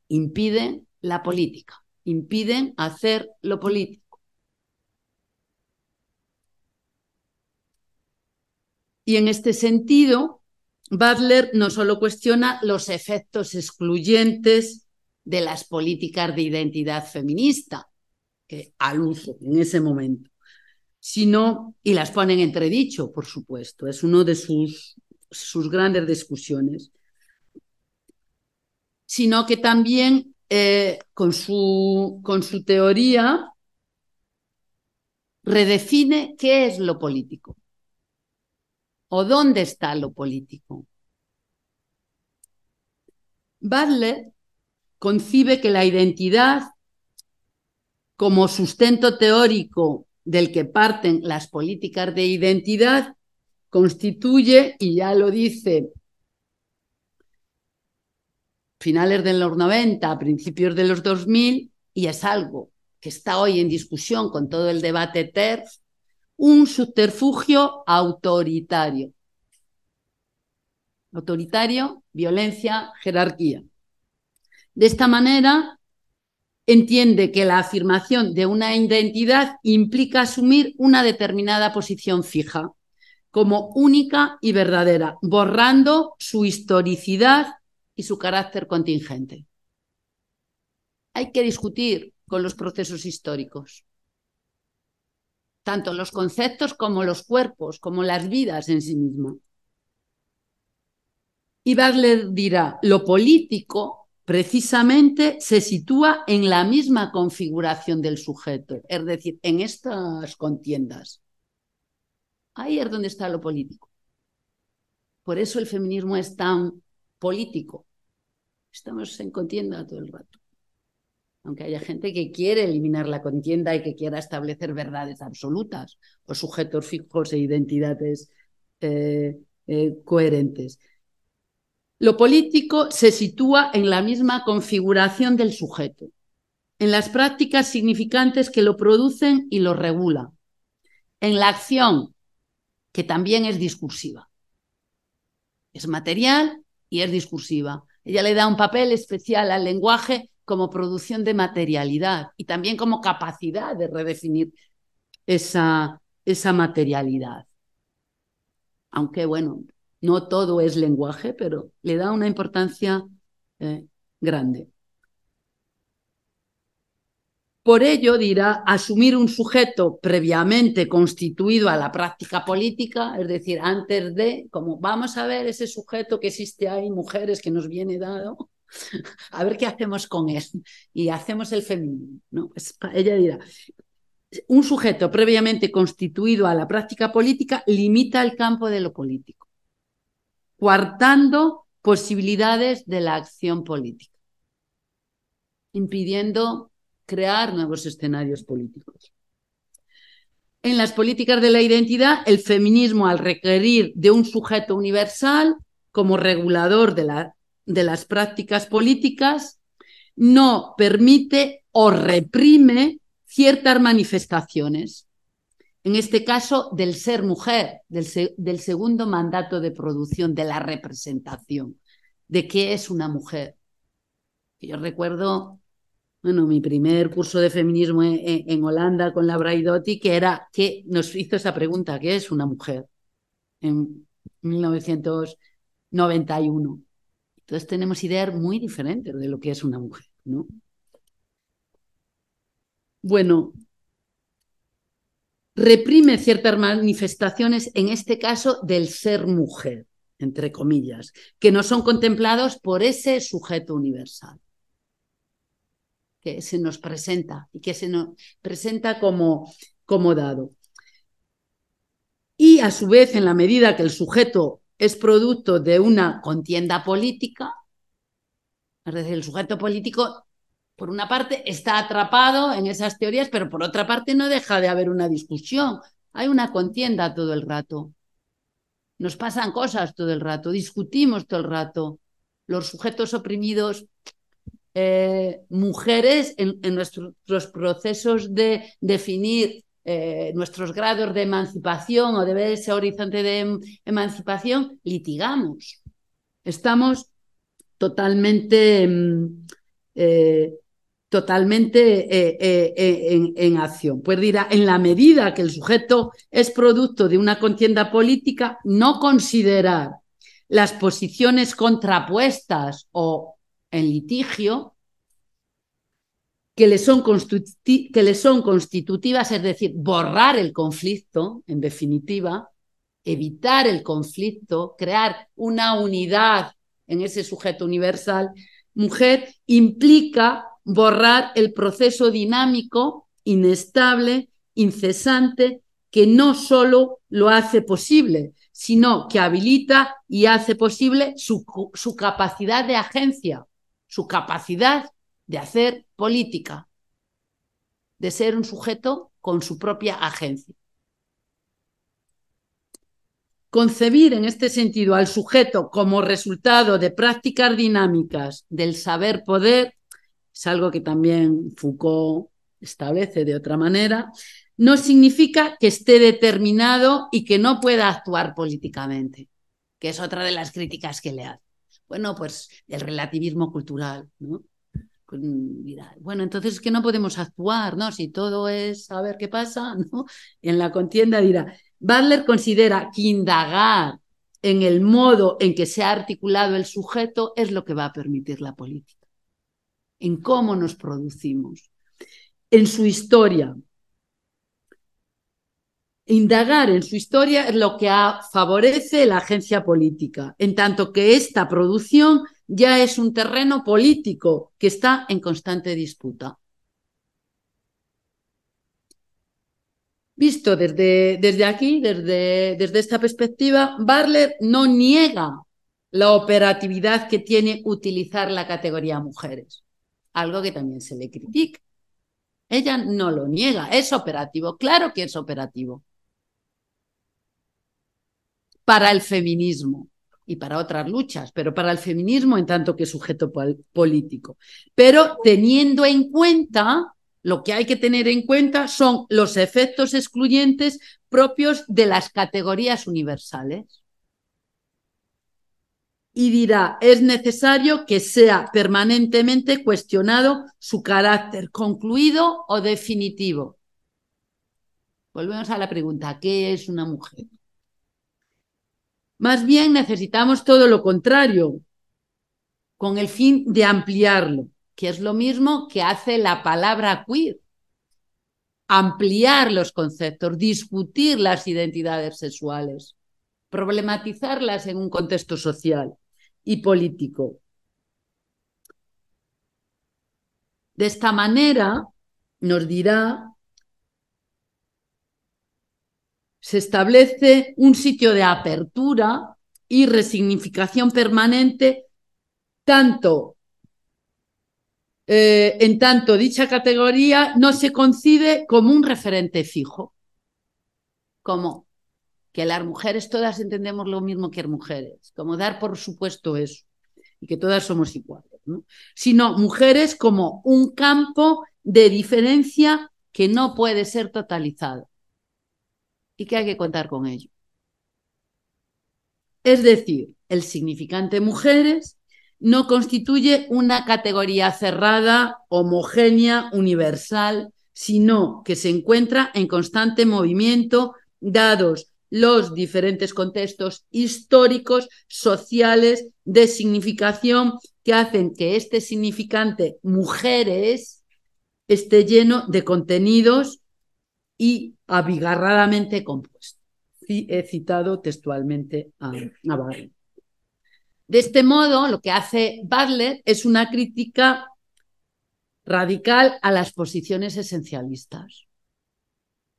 impiden la política, impiden hacer lo político. Y en este sentido, Butler no solo cuestiona los efectos excluyentes de las políticas de identidad feminista, que al uso en ese momento, sino, y las ponen en entredicho, por supuesto, es uno de sus, sus grandes discusiones, sino que también eh, con, su, con su teoría redefine qué es lo político o dónde está lo político. Butler concibe que la identidad como sustento teórico del que parten las políticas de identidad constituye, y ya lo dice finales de los 90, principios de los 2000, y es algo que está hoy en discusión con todo el debate TERF, un subterfugio autoritario. Autoritario, violencia, jerarquía. De esta manera, entiende que la afirmación de una identidad implica asumir una determinada posición fija como única y verdadera, borrando su historicidad y su carácter contingente. Hay que discutir con los procesos históricos, tanto los conceptos como los cuerpos, como las vidas en sí mismas. Y Butler dirá, lo político precisamente se sitúa en la misma configuración del sujeto, es decir, en estas contiendas. Ahí es donde está lo político. Por eso el feminismo es tan político. Estamos en contienda todo el rato. Aunque haya gente que quiere eliminar la contienda y que quiera establecer verdades absolutas o sujetos fijos e identidades eh, eh, coherentes. Lo político se sitúa en la misma configuración del sujeto, en las prácticas significantes que lo producen y lo regulan, en la acción, que también es discursiva. Es material y es discursiva. Ella le da un papel especial al lenguaje como producción de materialidad y también como capacidad de redefinir esa, esa materialidad. Aunque, bueno, no todo es lenguaje, pero le da una importancia eh, grande. Por ello, dirá, asumir un sujeto previamente constituido a la práctica política, es decir, antes de, como vamos a ver ese sujeto que existe ahí, mujeres que nos viene dado, a ver qué hacemos con él. Y hacemos el feminismo. ¿no? ella dirá, un sujeto previamente constituido a la práctica política limita el campo de lo político coartando posibilidades de la acción política, impidiendo crear nuevos escenarios políticos. En las políticas de la identidad, el feminismo, al requerir de un sujeto universal como regulador de, de las prácticas políticas, no permite o reprime ciertas manifestaciones en este caso del ser mujer, del, segundo mandato de producción, de la representación, de qué es una mujer. Yo recuerdo, bueno, mi primer curso de feminismo en, Holanda con la Braidotti, que era que nos hizo esa pregunta, ¿qué es una mujer? En 1991. Entonces tenemos ideas muy diferentes de lo que es una mujer, ¿no? Bueno, reprime ciertas manifestaciones, en este caso del ser mujer, entre comillas, que no son contemplados por ese sujeto universal que se nos presenta y que se nos presenta como, dado. y a su vez, en la medida que el sujeto es producto de una contienda política, es decir, el sujeto político, por una parte, está atrapado en esas teorías, pero por otra parte no deja de haber una discusión. Hay una contienda todo el rato. Nos pasan cosas todo el rato, discutimos todo el rato. Los sujetos oprimidos, eh, mujeres, en, nuestros procesos de definir eh, nuestros grados de emancipación o de ver ese horizonte de em, emancipación, litigamos. Estamos totalmente, mm, eh, totalmente eh, en, acción. Pues dirá, en la medida que el sujeto es producto de una contienda política, no considerar las posiciones contrapuestas o en litigio que le son constitutivas, es decir, borrar el conflicto, en definitiva, evitar el conflicto, crear una unidad en ese sujeto universal, mujer, implica borrar el proceso dinámico, inestable, incesante, que no solo lo hace posible, sino que habilita y hace posible su, su capacidad de agencia, su capacidad de hacer política, de ser un sujeto con su propia agencia. Concebir en este sentido al sujeto como resultado de prácticas dinámicas del saber poder es algo que también Foucault establece de otra manera, no significa que esté determinado y que no pueda actuar políticamente, que es otra de las críticas que le hace. Bueno, pues el relativismo cultural, ¿no? bueno, entonces es que no podemos actuar, ¿no? Si todo es saber qué pasa, ¿no? En la contienda dirá, Butler considera que indagar en el modo en que se ha articulado el sujeto es lo que va a permitir la política, en cómo nos producimos, en su historia. Indagar en su historia es lo que favorece la agencia política, en tanto que esta producción ya es un terreno político que está en constante disputa. Visto desde, desde aquí, desde, desde esta perspectiva, Barler no niega la operatividad que tiene utilizar la categoría mujeres, algo que también se le critica. Ella no lo niega, es operativo, claro que es operativo. Para el feminismo, y para otras luchas, pero para el feminismo en tanto que sujeto político. Pero teniendo en cuenta, lo que hay que tener en cuenta son los efectos excluyentes propios de las categorías universales. Y dirá, es necesario que sea permanentemente cuestionado su carácter concluido o definitivo. Volvemos a la pregunta, ¿qué es una mujer? Más bien necesitamos todo lo contrario, con el fin de ampliarlo, que es lo mismo que hace la palabra queer. Ampliar los conceptos, discutir las identidades sexuales, problematizarlas en un contexto social y político. De esta manera, nos dirá se establece un sitio de apertura y resignificación permanente, tanto eh, en tanto dicha categoría no se concibe como un referente fijo, como que las mujeres todas entendemos lo mismo que mujeres, como dar por supuesto eso, y que todas somos iguales, sino mujeres como un campo de diferencia que no puede ser totalizado y que hay que contar con ello. Es decir, el significante mujeres no constituye una categoría cerrada, homogénea, universal, sino que se encuentra en constante movimiento dados los diferentes contextos históricos, sociales, de significación que hacen que este significante mujeres esté lleno de contenidos y abigarradamente compuesto. He citado textualmente a, Butler. De este modo, lo que hace Butler es una crítica radical a las posiciones esencialistas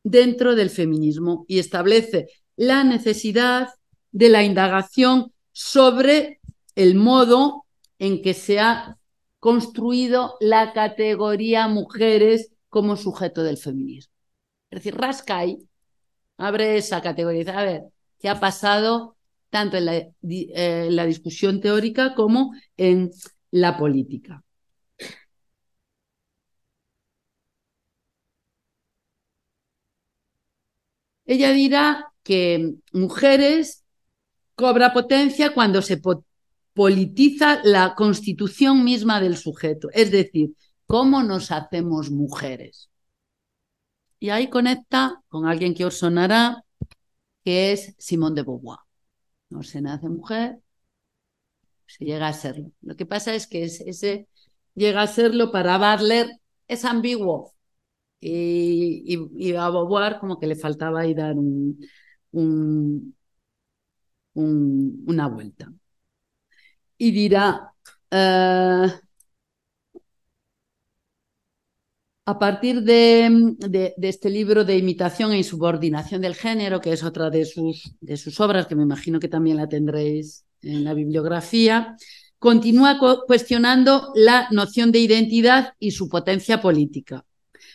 dentro del feminismo y establece la necesidad de la indagación sobre el modo en que se ha construido la categoría mujeres como sujeto del feminismo. Es decir, rasca ahí, abre esa categoría. A ver, ¿qué ha pasado tanto eh, en la discusión teórica como en la política? Ella dirá que mujeres cobra potencia cuando se politiza la constitución misma del sujeto, es decir, cómo nos hacemos mujeres. Y ahí conecta con alguien que os sonará, que es Simón de Beauvoir. No se nace mujer, se llega a serlo. Lo que pasa es que ese llega a serlo para Butler es ambiguo. Y, a Beauvoir como que le faltaba ahí dar un, una vuelta y dirá, eh, a partir de, este libro de imitación e insubordinación del género, que es otra de sus, de sus obras, que me imagino que también la tendréis en la bibliografía, continúa cuestionando la noción de identidad y su potencia política.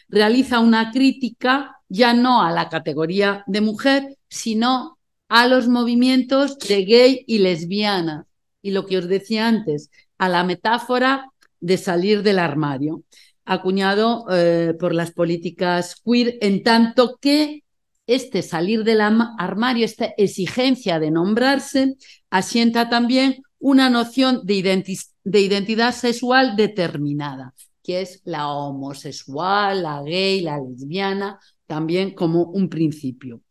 Realiza una crítica ya no a la categoría de mujer, sino a los movimientos de gay y lesbiana, y lo que os decía antes, a la metáfora de salir del armario, acuñado eh, por las políticas queer, en tanto que este salir del armario, esta exigencia de nombrarse, asienta también una noción de, de identidad sexual determinada, que es la homosexual, la gay, la lesbiana, también como un principio.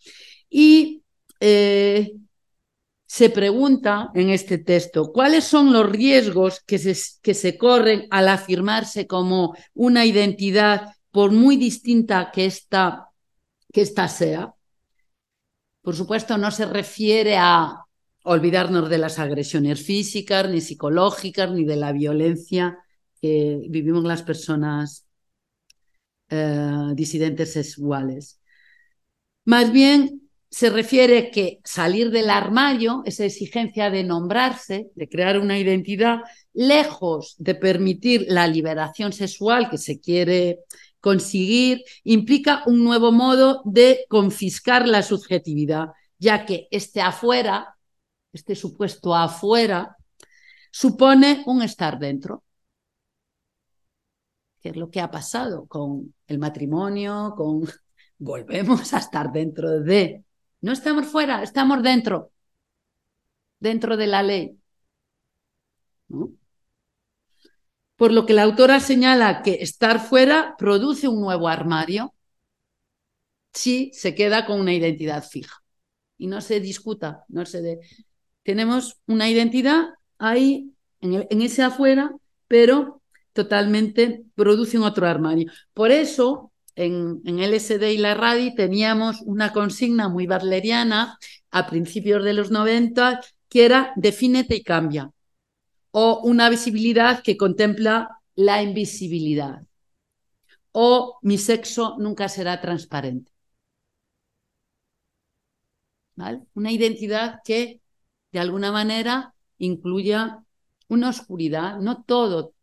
Y eh, se pregunta en este texto cuáles son los riesgos que se, que se corren al afirmarse como una identidad, por muy distinta que esta, que esta sea. Por supuesto, no se refiere a olvidarnos de las agresiones físicas, ni psicológicas, ni de la violencia que vivimos las personas eh, disidentes sexuales. Más bien se refiere que salir del armario, esa exigencia de nombrarse, de crear una identidad, lejos de permitir la liberación sexual que se quiere conseguir, implica un nuevo modo de confiscar la subjetividad, ya que este afuera, este supuesto afuera, supone un estar dentro, que es lo que ha pasado con el matrimonio, con volvemos a estar dentro de no estamos fuera, estamos dentro, dentro de la ley. Por lo que la autora señala que estar fuera produce un nuevo armario si se queda con una identidad fija. Y no se discuta, no se de... Tenemos una identidad ahí, en, en ese afuera, pero totalmente produce un otro armario. Por eso en, LSD y la RADI teníamos una consigna muy badleriana a principios de los 90 que era defínete y cambia o una visibilidad que contempla la invisibilidad o mi sexo nunca será transparente. Una identidad que de alguna manera incluya una oscuridad, no todo,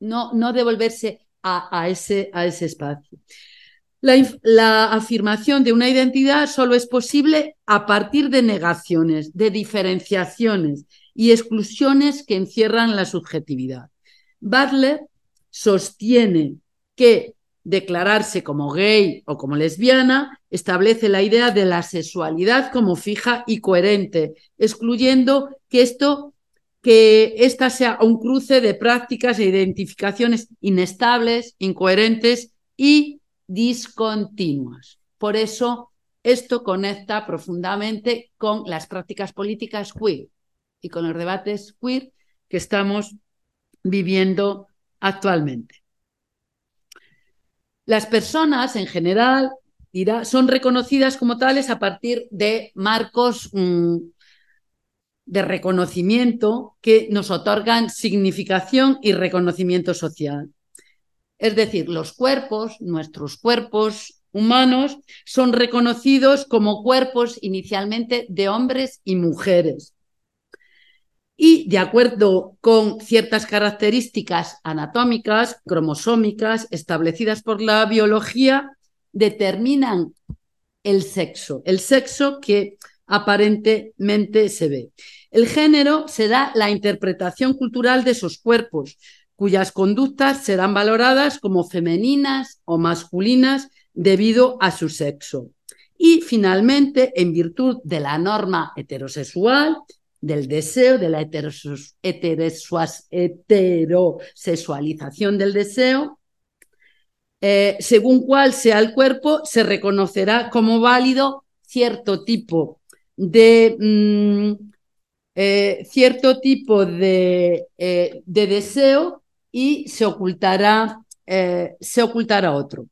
no, no devolverse a, ese, a ese espacio. La, la, afirmación de una identidad solo es posible a partir de negaciones, de diferenciaciones y exclusiones que encierran la subjetividad. Butler sostiene que declararse como gay o como lesbiana establece la idea de la sexualidad como fija y coherente, excluyendo que esto que esta sea un cruce de prácticas e identificaciones inestables, incoherentes y discontinuas. Por eso, esto conecta profundamente con las prácticas políticas queer y con los debates queer que estamos viviendo actualmente. Las personas en general son reconocidas como tales a partir de marcos mm, de reconocimiento que nos otorgan significación y reconocimiento social. Es decir, los cuerpos, nuestros cuerpos, humanos son reconocidos como cuerpos inicialmente de hombres y mujeres. Y de acuerdo con ciertas características anatómicas, cromosómicas, establecidas por la biología, determinan el sexo, el sexo que aparentemente se ve. El género será la interpretación cultural de esos cuerpos, cuyas conductas serán valoradas como femeninas o masculinas debido a su sexo. Y finalmente, en virtud de la norma heterosexual, del deseo, de la heterosexualización del deseo, eh, según cuál sea el cuerpo, se reconocerá como válido cierto tipo de mm, eh, cierto tipo de, eh, de, deseo y se ocultará, se ocultará otro.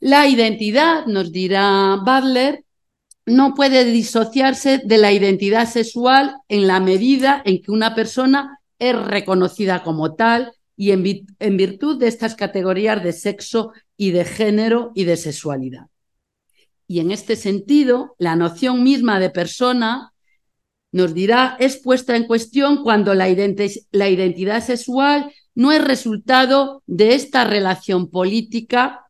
La identidad, nos dirá Butler, no puede disociarse de la identidad sexual en la medida en que una persona es reconocida como tal y en, virtud de estas categorías de sexo y de género y de sexualidad. Y en este sentido, la noción misma de persona nos dirá es puesta en cuestión cuando la, la identidad sexual no es resultado de esta relación política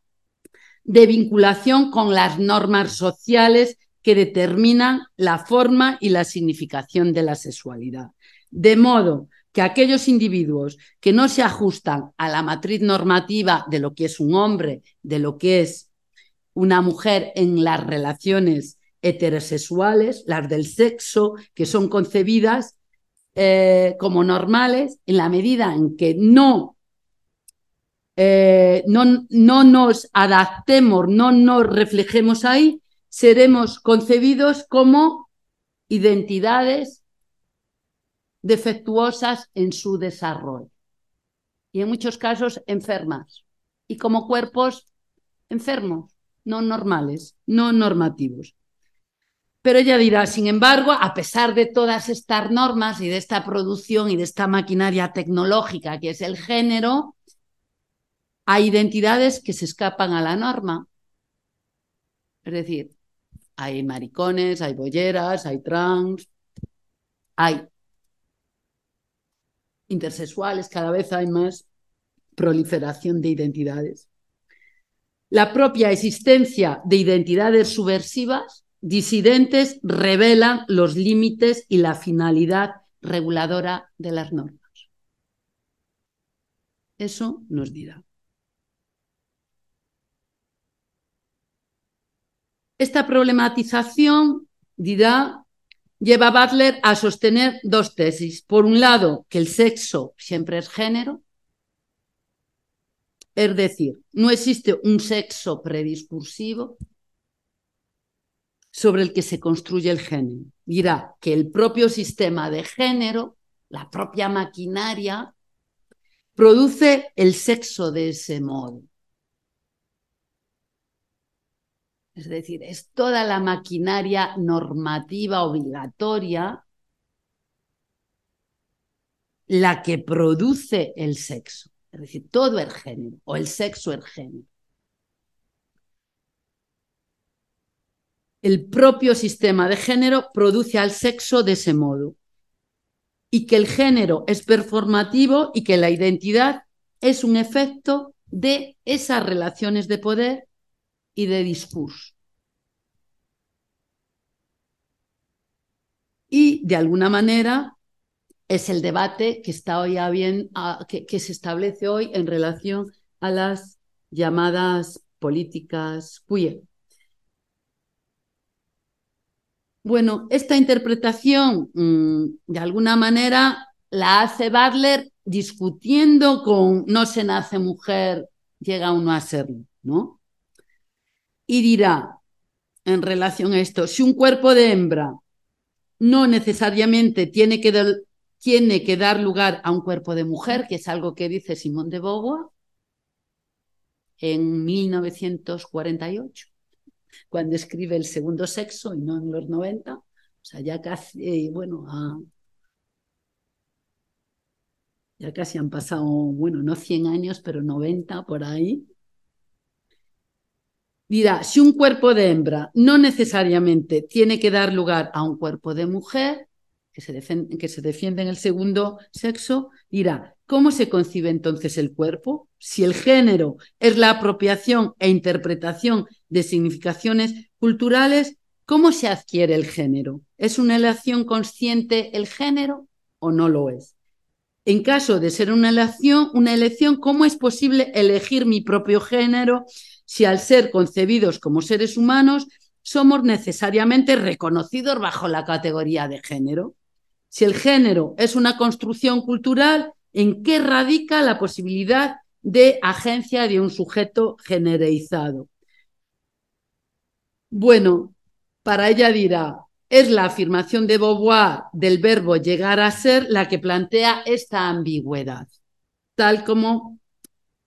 de vinculación con las normas sociales que determinan la forma y la significación de la sexualidad. De modo que aquellos individuos que no se ajustan a la matriz normativa de lo que es un hombre, de lo que es una mujer en las relaciones heterosexuales, las del sexo, que son concebidas eh, como normales, en la medida en que no eh, no, no nos adaptemos, no nos reflejemos ahí, seremos concebidos como identidades defectuosas en su desarrollo. Y en muchos casos enfermas. Y como cuerpos enfermos, no normales, no normativos. Pero ella dirá, sin embargo, a pesar de todas estas normas y de esta producción y de esta maquinaria tecnológica que es el género, hay identidades que se escapan a la norma. Es decir, hay maricones, hay bolleras, hay trans, hay intersexuales, cada vez hay más proliferación de identidades. La propia existencia de identidades subversivas, disidentes, revela los límites y la finalidad reguladora de las normas. Eso nos dirá. Esta problematización, dirá, lleva a Butler a sostener dos tesis. Por un lado, que el sexo siempre es género, es decir, no existe un sexo prediscursivo sobre el que se construye el género. Dirá que el propio sistema de género, la propia maquinaria, produce el sexo de ese modo. Es decir, es toda la maquinaria normativa obligatoria la que produce el sexo. Es decir, todo el género o el sexo el género. El propio sistema de género produce al sexo de ese modo. Y que el género es performativo y que la identidad es un efecto de esas relaciones de poder y de discurso. Y de alguna manera es el debate que, está hoy bien, que, que se establece hoy en relación a las llamadas políticas queer. Bueno, esta interpretación mm, de alguna manera la hace Butler discutiendo con no se nace mujer, llega uno a serlo, ¿no? y dirá en relación a esto, si un cuerpo de hembra no necesariamente tiene que, tiene que dar lugar a un cuerpo de mujer, que es algo que dice Simón de Beauvoir en 1948, cuando escribe El segundo sexo y no en los 90, o sea, ya casi, bueno, ya casi han pasado, bueno, no 100 años, pero 90 por ahí. Dirá, si un cuerpo de hembra no necesariamente tiene que dar lugar a un cuerpo de mujer, que se, defiende, en el segundo sexo, dirá, ¿cómo se concibe entonces el cuerpo? Si el género es la apropiación e interpretación de significaciones culturales, ¿cómo se adquiere el género? ¿Es una elección consciente el género o no lo es? En caso de ser una elección, una elección, ¿cómo es posible elegir mi propio género si al ser concebidos como seres humanos somos necesariamente reconocidos bajo la categoría de género? Si el género es una construcción cultural, ¿en qué radica la posibilidad de agencia de un sujeto generalizado? Bueno, para ella dirá, es la afirmación de Beauvoir del verbo llegar a ser la que plantea esta ambigüedad. Tal como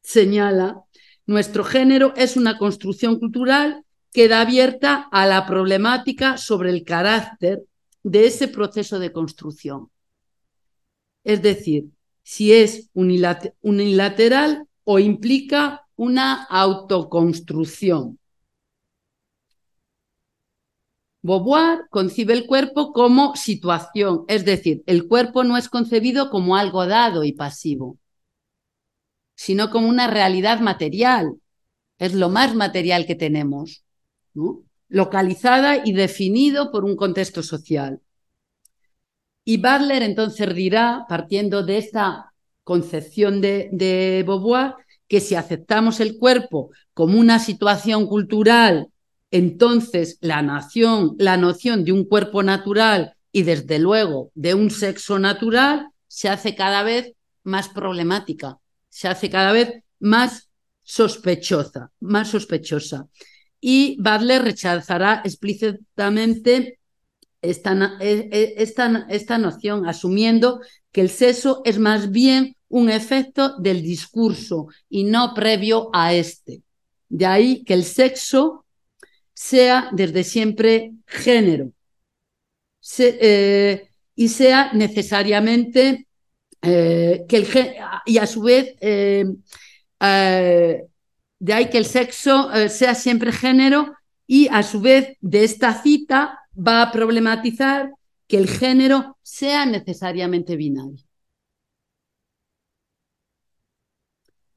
señala, nuestro género es una construcción cultural que da abierta a la problemática sobre el carácter de ese proceso de construcción. Es decir, si es unilateral o implica una autoconstrucción. Beauvoir concibe el cuerpo como situación, es decir, el cuerpo no es concebido como algo dado y pasivo, sino como una realidad material. Es lo más material que tenemos. ¿no? Localizada y definido por un contexto social. Y Butler entonces dirá, partiendo de esta concepción de, Beauvoir, que si aceptamos el cuerpo como una situación cultural, entonces la, nación, la noción de un cuerpo natural y desde luego de un sexo natural se hace cada vez más problemática, se hace cada vez más sospechosa, más sospechosa y Butler rechazará explícitamente esta, e, e, esta, esta noción, asumiendo que el sexo es más bien un efecto del discurso y no previo a este. De ahí que el sexo sea desde siempre género eh, y sea necesariamente eh, que el y a su vez eh, de ahí que el sexo eh, sea siempre género y a su vez de esta cita va a problematizar que el género sea necesariamente binario.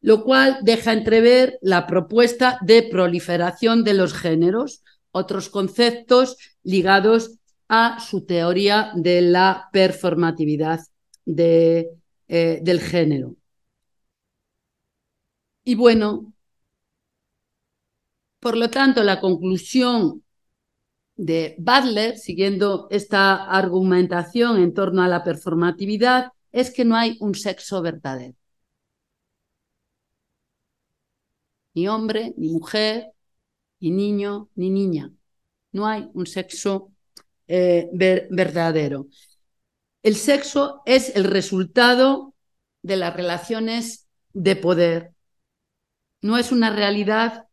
Lo cual deja entrever la propuesta de proliferación de los géneros, otros conceptos ligados a su teoría de la performatividad de, eh, del género. Y bueno, por lo tanto, la conclusión de Butler, siguiendo esta argumentación en torno a la performatividad, es que no hay un sexo verdadero. Ni hombre, ni mujer, ni niño, ni niña. No hay un sexo eh, verdadero. El sexo es el resultado de las relaciones de poder. No es una realidad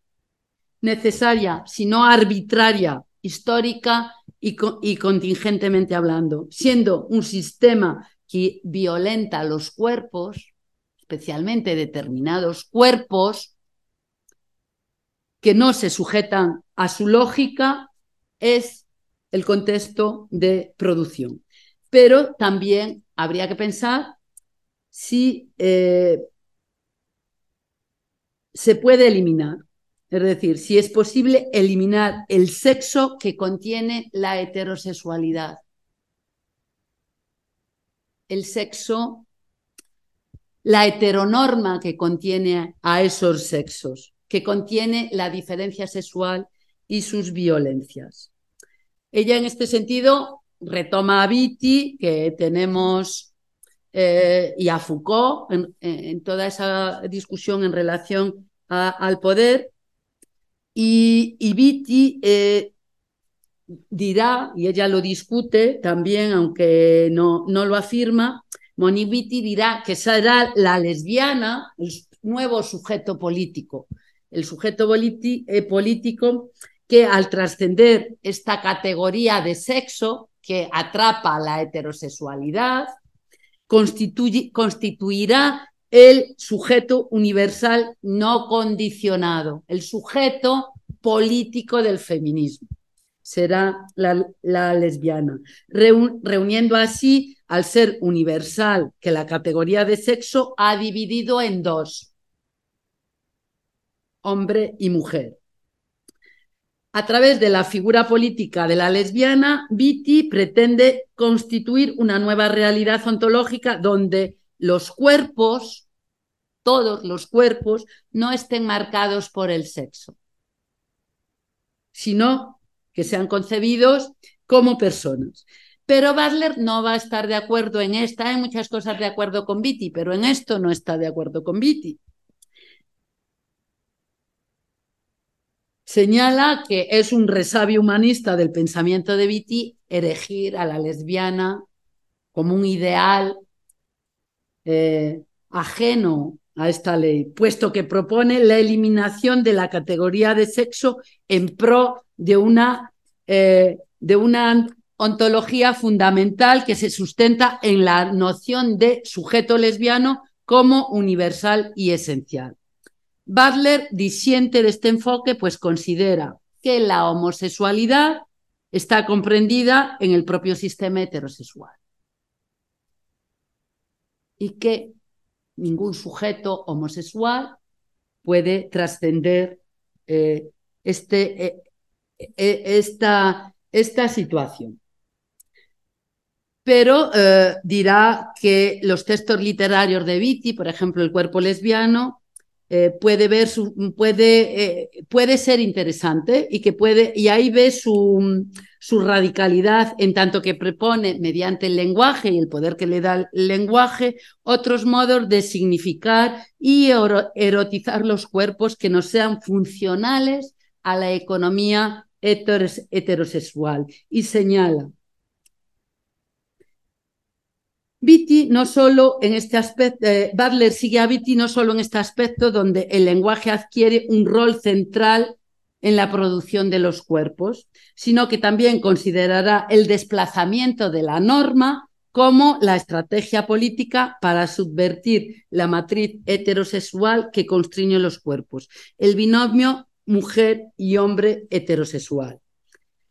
necesaria, sino arbitraria, histórica y, y contingentemente hablando, siendo un sistema que violenta los cuerpos, especialmente determinados cuerpos, que no se sujetan a su lógica, es el contexto de producción. Pero también habría que pensar si eh, se puede eliminar es decir, si es posible eliminar el sexo que contiene la heterosexualidad. El sexo, la heteronorma que contiene a esos sexos, que contiene la diferencia sexual y sus violencias. Ella en este sentido retoma a Vitti, que tenemos, eh, y a Foucault, en, toda esa discusión en relación al poder, y, y eh, dirá, y ella lo discute también, aunque no, no lo afirma, Moni Vitti dirá que será la lesbiana el nuevo sujeto político, el sujeto eh, político que al trascender esta categoría de sexo que atrapa la heterosexualidad, constituirá el sujeto universal no condicionado, el sujeto político del feminismo. Será la, lesbiana, reuniendo así al ser universal que la categoría de sexo ha dividido en dos, hombre y mujer. A través de la figura política de la lesbiana, Vitti pretende constituir una nueva realidad ontológica donde los cuerpos, todos los cuerpos, no estén marcados por el sexo, sino que sean concebidos como personas. Pero Butler no va a estar de acuerdo en esta, hay muchas cosas de acuerdo con Vitti, pero en esto no está de acuerdo con Vitti. señala que es un resabio humanista del pensamiento de Vitti erigir a la lesbiana como un ideal eh, ajeno a esta ley, puesto que propone la eliminación de la categoría de sexo en pro de una, eh, de una ontología fundamental que se sustenta en la noción de sujeto lesbiano como universal y esencial. Butler disiente de este enfoque, pues considera que la homosexualidad está comprendida en el propio sistema heterosexual y que ningún sujeto homosexual puede trascender eh, este, eh, eh, esta, esta, situación. Pero dirá que los textos literarios de Vitti, por ejemplo, El cuerpo lesbiano, eh, puede ver su, puede, eh, puede ser interesante y que puede, y ahí ve su, su radicalidad en tanto que propone mediante el lenguaje y el poder que le da el lenguaje otros modos de significar y erotizar los cuerpos que no sean funcionales a la economía heterosexual. Y señala Vitti no solo en este aspecto, eh, Butler sigue a Vitti no solo en este aspecto donde el lenguaje adquiere un rol central en la producción de los cuerpos, sino que también considerará el desplazamiento de la norma como la estrategia política para subvertir la matriz heterosexual que constriñe los cuerpos, el binomio mujer y hombre heterosexual.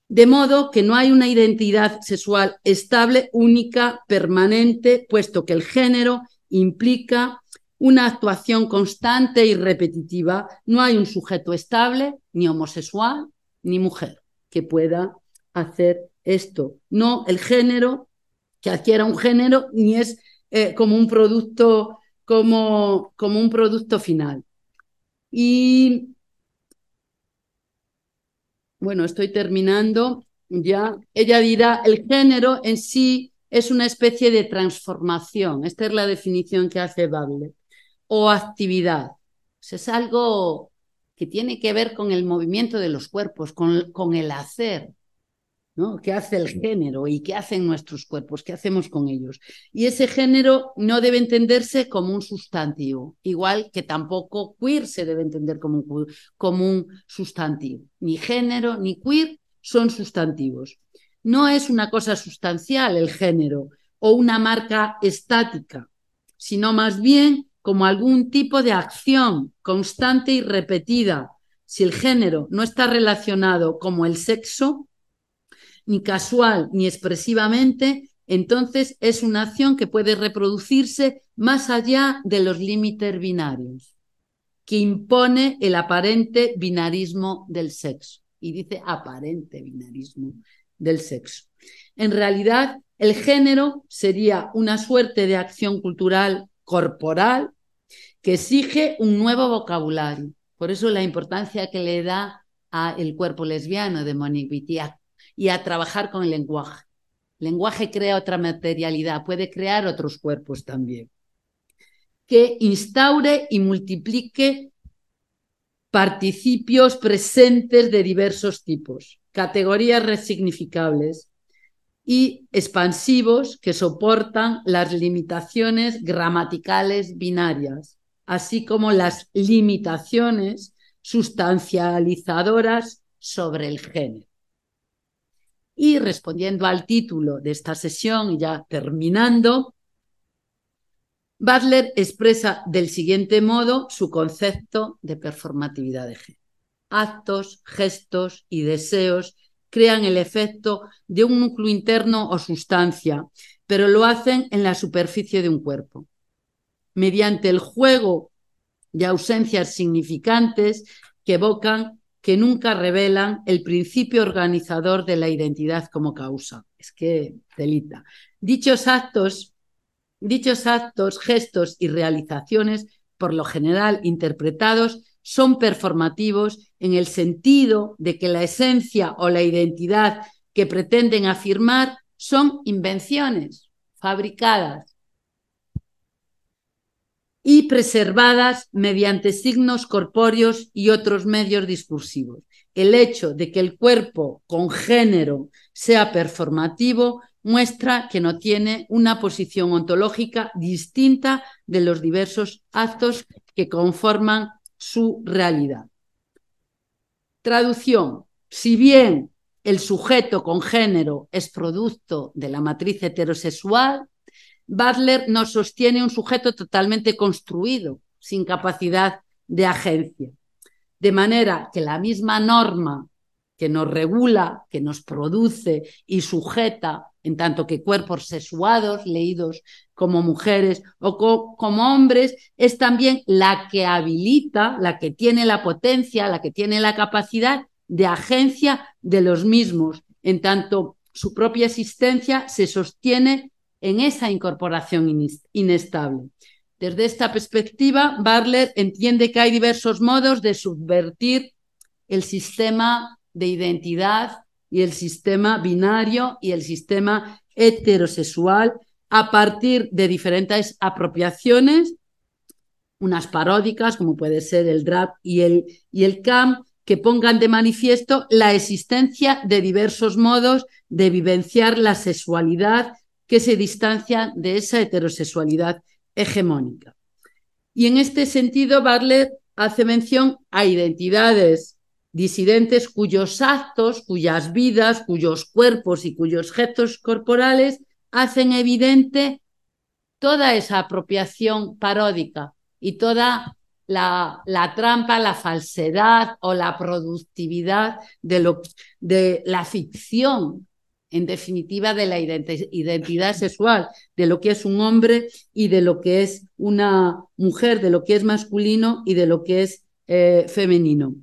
De modo que no hay una identidad sexual estable, única, permanente, puesto que el género implica una actuación constante y repetitiva. No hay un sujeto estable, ni homosexual, ni mujer, que pueda hacer esto. No el género, que adquiera un género, ni es eh, como un producto, como, como un producto final. Y bueno, estoy terminando ya. Ella dirá, el género en sí es una especie de transformación. Esta es la definición que hace Bable. O actividad. es algo que tiene que ver con el movimiento de los cuerpos, con el hacer, ¿no? ¿Qué hace el género y qué hacen nuestros cuerpos? ¿Qué hacemos con ellos? Y ese género no debe entenderse como un sustantivo, igual que tampoco queer se debe entender como un, como un sustantivo. Ni género ni queer son sustantivos. No es una cosa sustancial el género o una marca estática, sino más bien como algún tipo de acción constante y repetida. Si el género no está relacionado como el sexo, ni casual ni expresivamente, entonces es una acción que puede reproducirse más allá de los límites binarios, que impone el aparente binarismo del sexo. Y dice aparente binarismo del sexo. En realidad, el género sería una suerte de acción cultural corporal que exige un nuevo vocabulario. Por eso la importancia que le da a el cuerpo lesbiano de Monique Wittig y a trabajar con el lenguaje. El lenguaje crea otra materialidad, puede crear otros cuerpos también. Que instaure y multiplique participios presentes de diversos tipos, categorías resignificables y expansivos que soportan las limitaciones gramaticales binarias, así como las limitaciones sustancializadoras sobre el género. Y respondiendo al título de esta sesión, y ya terminando, Butler expresa del siguiente modo su concepto de performatividad de género. actos, gestos y deseos crean el efecto de un núcleo interno o sustancia, pero lo hacen en la superficie de un cuerpo. Mediante el juego de ausencias significantes que evocan, que nunca revelan el principio organizador de la identidad como causa. Es que delita. Dichos actos, dichos actos, gestos y realizaciones, por lo general interpretados, son performativos en el sentido de que la esencia o la identidad que pretenden afirmar son invenciones fabricadas y preservadas mediante signos corpóreos y otros medios discursivos. El hecho de que el cuerpo con género sea performativo muestra que no tiene una posición ontológica distinta de los diversos actos que conforman su realidad. Traducción. Si bien el sujeto con género es producto de la matriz heterosexual, Butler nos sostiene un sujeto totalmente construido, sin capacidad de agencia. De manera que la misma norma que nos regula, que nos produce y sujeta, en tanto que cuerpos sexuados, leídos como mujeres o como hombres, es también la que habilita, la que tiene la potencia, la que tiene la capacidad de agencia de los mismos, en tanto su propia existencia se sostiene en esa incorporación inestable. Desde esta perspectiva, Barler entiende que hay diversos modos de subvertir el sistema de identidad y el sistema binario y el sistema heterosexual a partir de diferentes apropiaciones, unas paródicas, como puede ser el rap y el, y el camp, que pongan de manifiesto la existencia de diversos modos de vivenciar la sexualidad que se distancian de esa heterosexualidad hegemónica. Y en este sentido, Bartlett hace mención a identidades disidentes cuyos actos, cuyas vidas, cuyos cuerpos y cuyos gestos corporales hacen evidente toda esa apropiación paródica y toda la, trampa, la falsedad o la productividad de la ficción, en definitiva, de la identidad sexual, de lo que es un hombre y de lo que es una mujer, de lo que es masculino y de lo que es eh, femenino.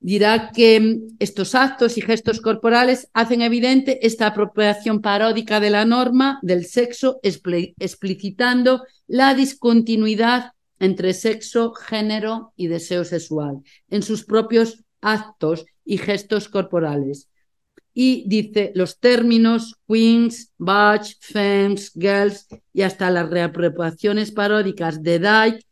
Dirá que estos actos y gestos corporales hacen evidente esta apropiación paródica de la norma del sexo, explicitando la discontinuidad entre sexo, género y deseo sexual en sus propios actos y gestos corporales. Y dice los términos queens, butch, femmes, girls y hasta las reapropiaciones paródicas de dyke,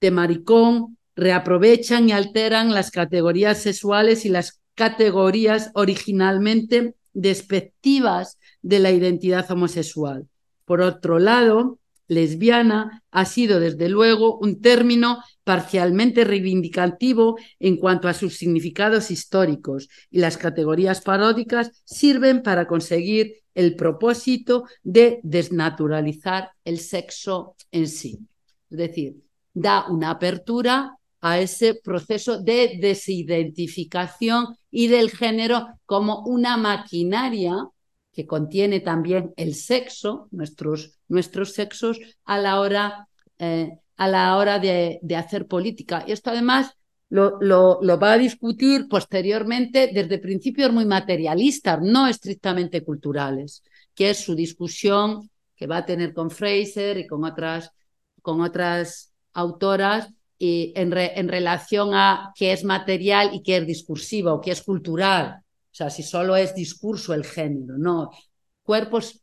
de maricón, reaprovechan y alteran las categorías sexuales y las categorías originalmente despectivas de la identidad homosexual. Por otro lado, lesbiana ha sido desde luego un término parcialmente reivindicativo en cuanto a sus significados históricos y las categorías paródicas sirven para conseguir el propósito de desnaturalizar el sexo en sí. Es decir, da una apertura a ese proceso de desidentificación y del género como una maquinaria que contiene también el sexo, nuestros, nuestros sexos, a la hora, eh, a la hora de, hacer política. Y esto además lo, lo, va a discutir posteriormente desde principios muy materialistas, no estrictamente culturales, que es su discusión que va a tener con Fraser y con otras, con otras autoras y en, en, relación a qué es material y qué es discursivo, qué es cultural. Sea, si solo es discurso el género, no. Cuerpos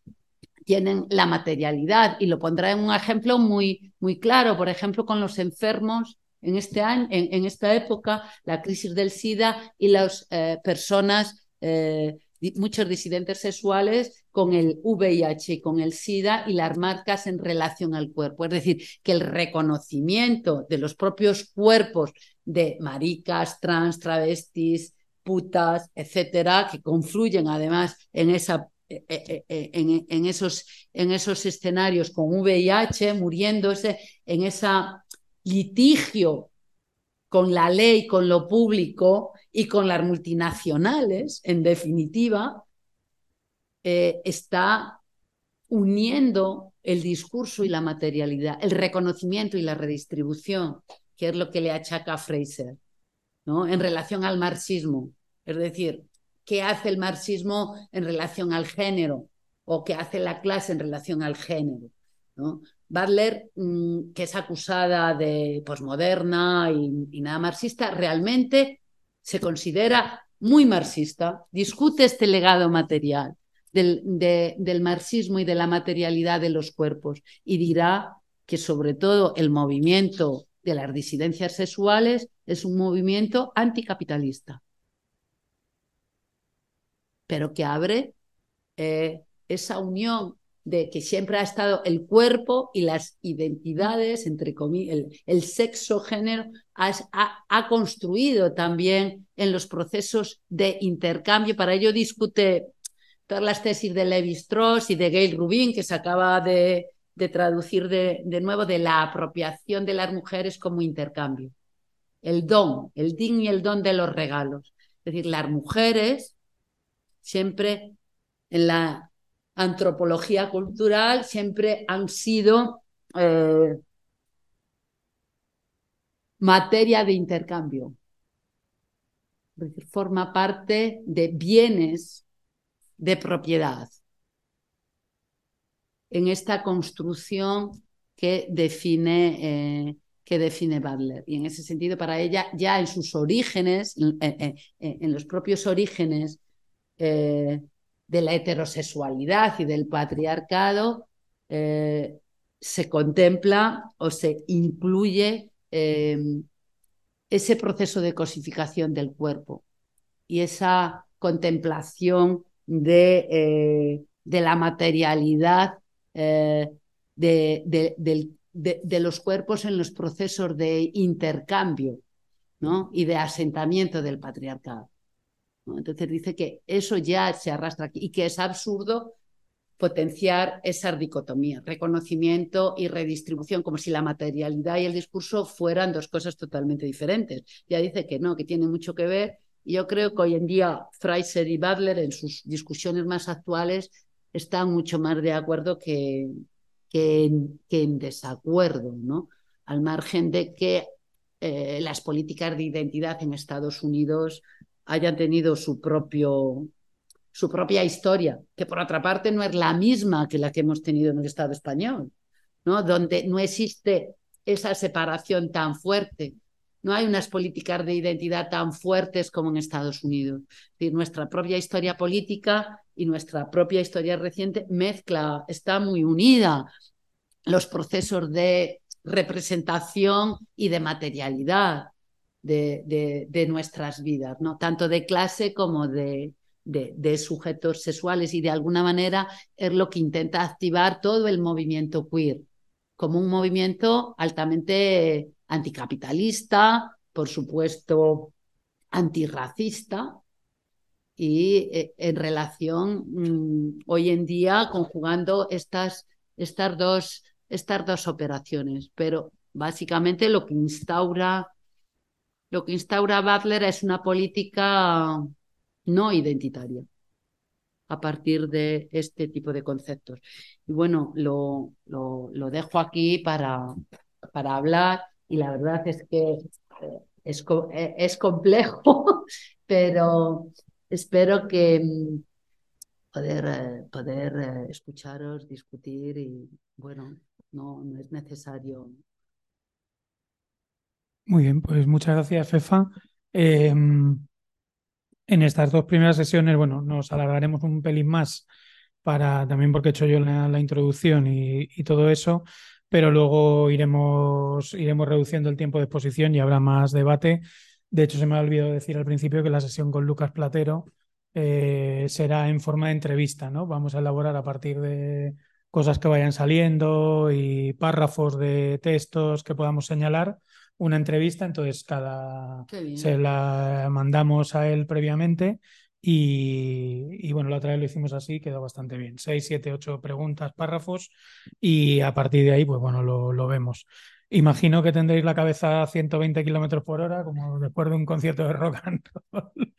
tienen la materialidad y lo pondrá en un ejemplo muy, muy claro, por ejemplo, con los enfermos en, este año, en, esta época, la crisis del SIDA y las eh, personas eh, muchos disidentes sexuales con el VIH con el SIDA y las marcas en relación al cuerpo. Es decir, que el reconocimiento de los propios cuerpos de maricas, trans, travestis, putas, etcétera, que confluyen además en eh, eh, eh, esos, en esos escenarios con VIH, muriéndose en ese litigio con la ley, con lo público y con las multinacionales, en definitiva, está uniendo el discurso y la materialidad, el reconocimiento y la redistribución, que es lo que le achaca a Fraser, ¿no? en relación al marxismo. Es decir, ¿qué hace el marxismo en relación al género? ¿O qué hace la clase en relación al género? ¿no? Butler, mm, que es acusada de posmoderna y, nada marxista, realmente se considera muy marxista, discute este legado material del, del marxismo y de la materialidad de los cuerpos y dirá que sobre todo el movimiento de las disidencias sexuales es un movimiento anticapitalista, pero que abre eh, esa unión de que siempre ha estado el cuerpo y las identidades, entre comillas, el, sexo, género, ha, construido también en los procesos de intercambio. Para ello discute todas las tesis de Levi Strauss y de Gail Rubin, que se acaba de, traducir de, de, nuevo, de la apropiación de las mujeres como intercambio. El don, el din y el don de los regalos. Es decir, las mujeres siempre en la antropología cultural siempre han sido eh, materia de intercambio. Forma parte de bienes de propiedad en esta construcción que define, eh, que define Butler. Y en ese sentido, para ella, ya en sus orígenes, en, los propios orígenes eh, de la heterosexualidad y del patriarcado eh, se contempla o se incluye ese proceso de cosificación del cuerpo y esa contemplación de, de la materialidad de, de, los cuerpos en los procesos de intercambio ¿no? y de asentamiento del patriarcado. Entonces dice que eso ya se arrastra aquí y que es absurdo potenciar esa dicotomía, reconocimiento y redistribución, como si la materialidad y el discurso fueran dos cosas totalmente diferentes. Ya dice que no, que tiene mucho que ver. Yo creo que hoy en día Fraser y Butler en sus discusiones más actuales están mucho más de acuerdo que, que, en, desacuerdo, ¿no? Al margen de que eh, las políticas de identidad en Estados Unidos hayan tenido su, propio, su propia historia, que por otra parte no es la misma que la que hemos tenido en el Estado español, ¿no? donde no existe esa separación tan fuerte. No hay unas políticas de identidad tan fuertes como en Estados Unidos. nuestra propia historia política y nuestra propia historia reciente mezcla, está muy unida los procesos de representación y de materialidad de, nuestras vidas, ¿no? tanto de clase como de, de, sujetos sexuales y de alguna manera es lo que intenta activar todo el movimiento queer, como un movimiento altamente anticapitalista, por supuesto antirracista y eh, en relación mm, hoy en día conjugando estas, estas, dos, estas dos operaciones, pero básicamente lo que instaura lo que instaura Butler es una política no identitaria a partir de este tipo de conceptos. Y bueno, lo, lo, dejo aquí para, para hablar y la verdad es que eh, es, eh, es complejo, pero espero que mm, poder, eh, poder escucharos, discutir y bueno, no, no es necesario muy bien, pues muchas gracias, Fefa. Em, en estas dos primeras sesiones, bueno, nos alargaremos un pelín más para también porque he hecho yo la, introducción y, todo eso, pero luego iremos, iremos reduciendo el tiempo de exposición y habrá más debate. De hecho, se me ha olvidado decir al principio que la sesión con Lucas Platero eh, será en forma de entrevista, ¿no? Vamos a elaborar a partir de cosas que vayan saliendo y párrafos de textos que podamos señalar una entrevista, entonces cada se la mandamos a él previamente y, bueno, la otra vez lo hicimos así, quedó bastante bien. Seis, siete, ocho preguntas, párrafos y a partir de ahí, pues bueno, lo, vemos. Imagino que tendréis la cabeza a 120 kilómetros por hora, como después de un concierto de rock and roll.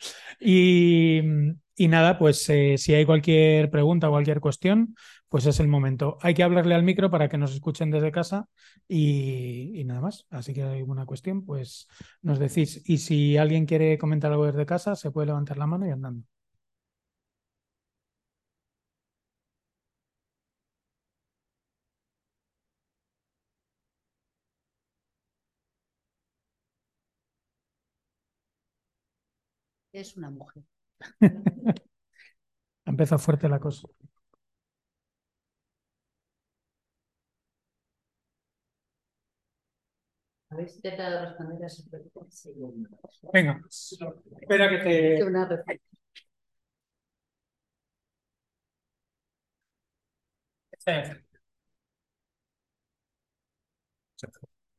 Y, nada, pues eh, si hay cualquier pregunta o cualquier cuestión, pues es el momento. Hay que hablarle al micro para que nos escuchen desde casa y, y nada más. Así que hay alguna cuestión, pues nos decís. Y si alguien quiere comentar algo desde casa, se puede levantar la mano y andando. Es una mujer. Ha empezado fuerte la cosa. ¿Habéis intentado responder a su pregunta? Sí. Venga, espera que te. Una.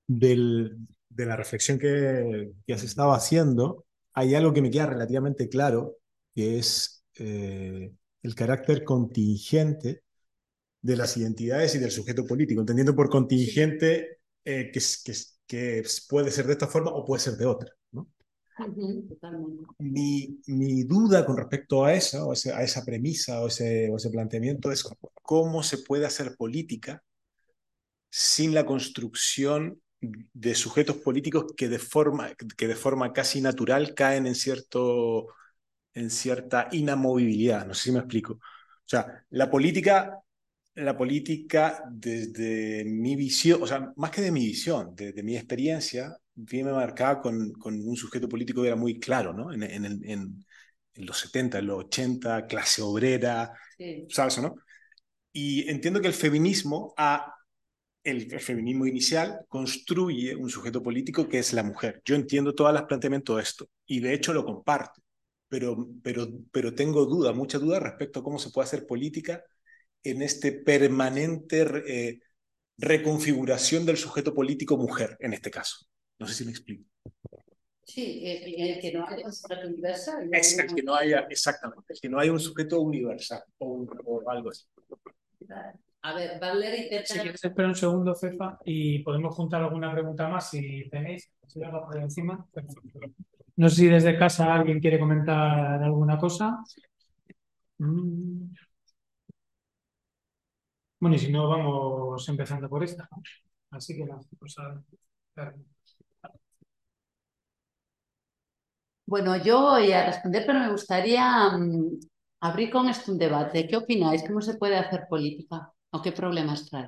Del- de la reflexión que, que has estado haciendo, hay algo que me queda relativamente claro, que es eh, el carácter contingente de las identidades y del sujeto político, entendiendo por contingente eh, que, puede ser de esta forma o puede ser de otra, ¿no? Totalmente. Mi, mi duda con respecto a eso, a esa premisa o ese, o ese planteamiento es cómo se puede hacer política sin la construcción de sujetos políticos que de forma, que de forma casi natural caen en, cierto, en cierta inamovibilidad. No sé si me explico. O sea, la política, la política desde mi visión, o sea, más que de mi visión, de, de mi experiencia, viene marcada con, con un sujeto político que era muy claro, ¿no? En, en, en- en los 70, en los 80, clase obrera, Sí. ¿sabes o no? Y entiendo que el feminismo ha el, el feminismo inicial construye un sujeto político que es la mujer. Yo entiendo todos los planteamientos de esto y de hecho lo comparto, pero, pero, pero tengo duda, mucha duda respecto a cómo se puede hacer política en este permanente eh, reconfiguración del sujeto político mujer, en este caso. No sé si me explico. Sí, el que no hay un sujeto universal. Es el que no haya, exactamente, el que no haya un sujeto universal o, un- o algo así. una- A ver, Butler Si intenta... quieres, espera un segundo, Cefa, y podemos juntar alguna pregunta más si tenéis. Si por encima. No sé si desde casa alguien quiere comentar alguna cosa. Mm. Bueno, y si no, vamos empezando por esta. ¿no? Así que nada, pues a ver. Bueno, yo voy a responder, pero me gustaría mm, abrir con esto un debate. ¿Qué opináis? ¿Cómo se puede hacer política? ¿O qué problemas trae?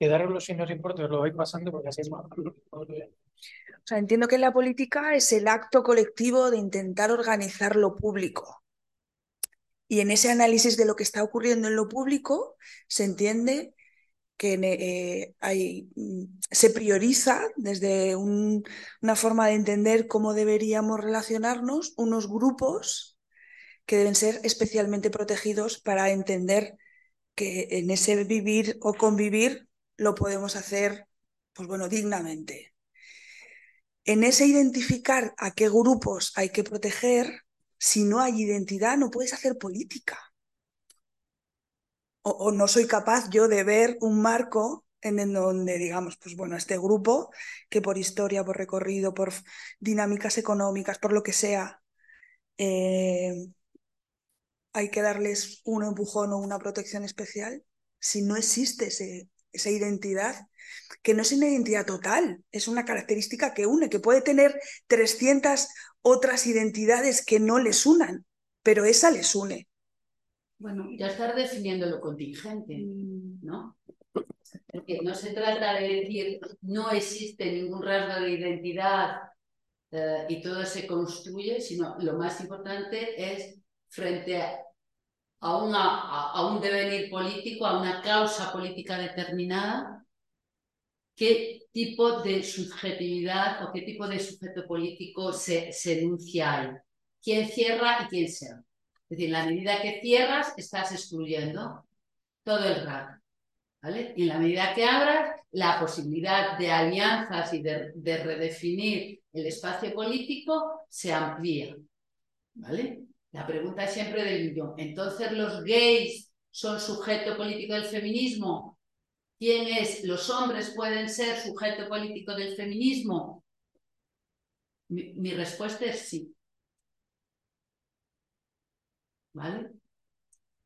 Quedaroslo si no os importa, os lo vais pasando porque así es más. O sea, entiendo que la política es el acto colectivo de intentar organizar lo público. Y en ese análisis de lo que está ocurriendo en lo público se entiende que eh, hay, se prioriza desde un- una forma de entender cómo deberíamos relacionarnos unos grupos que deben ser especialmente protegidos para entender que en ese vivir o convivir lo podemos hacer, pues bueno, dignamente. En ese identificar a qué grupos hay que proteger, si no hay identidad, no puedes hacer política. O, o no soy capaz yo de ver un marco en, donde, digamos, pues bueno, este grupo que por historia, por recorrido, por dinámicas económicas, por lo que sea, eh, hay que darles un empujón o una protección especial. Si no existe ese- esa identidad, que no es una identidad total, es una característica que une, que puede tener 300 otras identidades que no les unan, pero esa les une. Bueno, ya estar definiendo lo contingente, ¿no? Porque no se trata de decir no existe ningún rasgo de identidad eh, y todo se construye, sino lo más importante es frente a, a a un devenir político, a una causa política determinada, qué tipo de subjetividad o qué tipo de sujeto político se, se enuncia ahí. ¿Quién cierra y quién se abre? Es decir, en la medida que cierras, estás excluyendo todo el rato. ¿vale? Y en la medida que abras, la posibilidad de alianzas y de, de redefinir el espacio político se amplía. ¿vale? La pregunta es siempre del millón. Entonces, los gays son sujeto político del feminismo? ¿Quién es? ¿Los hombres pueden ser sujeto político del feminismo? Mi, respuesta es sí. ¿Vale?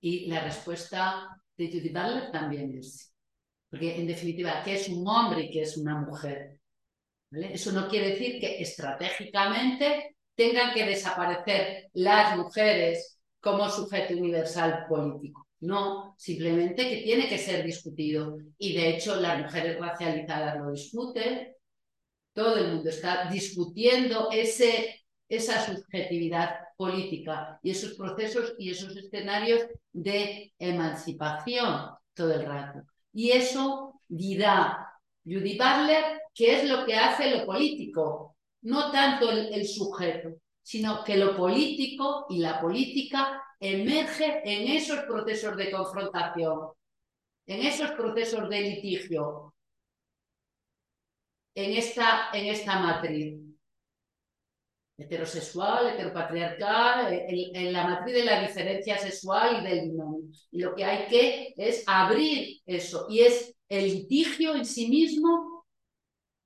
Y la respuesta de Judith Butler también es sí. Porque en definitiva, ¿qué es un hombre y qué es una mujer? Eso no quiere decir que estratégicamente tengan que desaparecer las mujeres como sujeto universal político. No, simplemente que tiene que ser discutido. Y de hecho las mujeres racializadas lo discuten. Todo el mundo está discutiendo ese, esa subjetividad política y esos procesos y esos escenarios de emancipación todo el rato. Y eso dirá Judy Butler qué es lo que hace lo político, no tanto el, sujeto, sino que lo político y la política emerge en esos procesos de confrontación, en esos procesos de litigio, en esta, en esta matriz heterosexual, heteropatriarcal, en, en, la matriz de la diferencia sexual y del binomio. Y lo que hay que es abrir eso, y es el litigio en sí mismo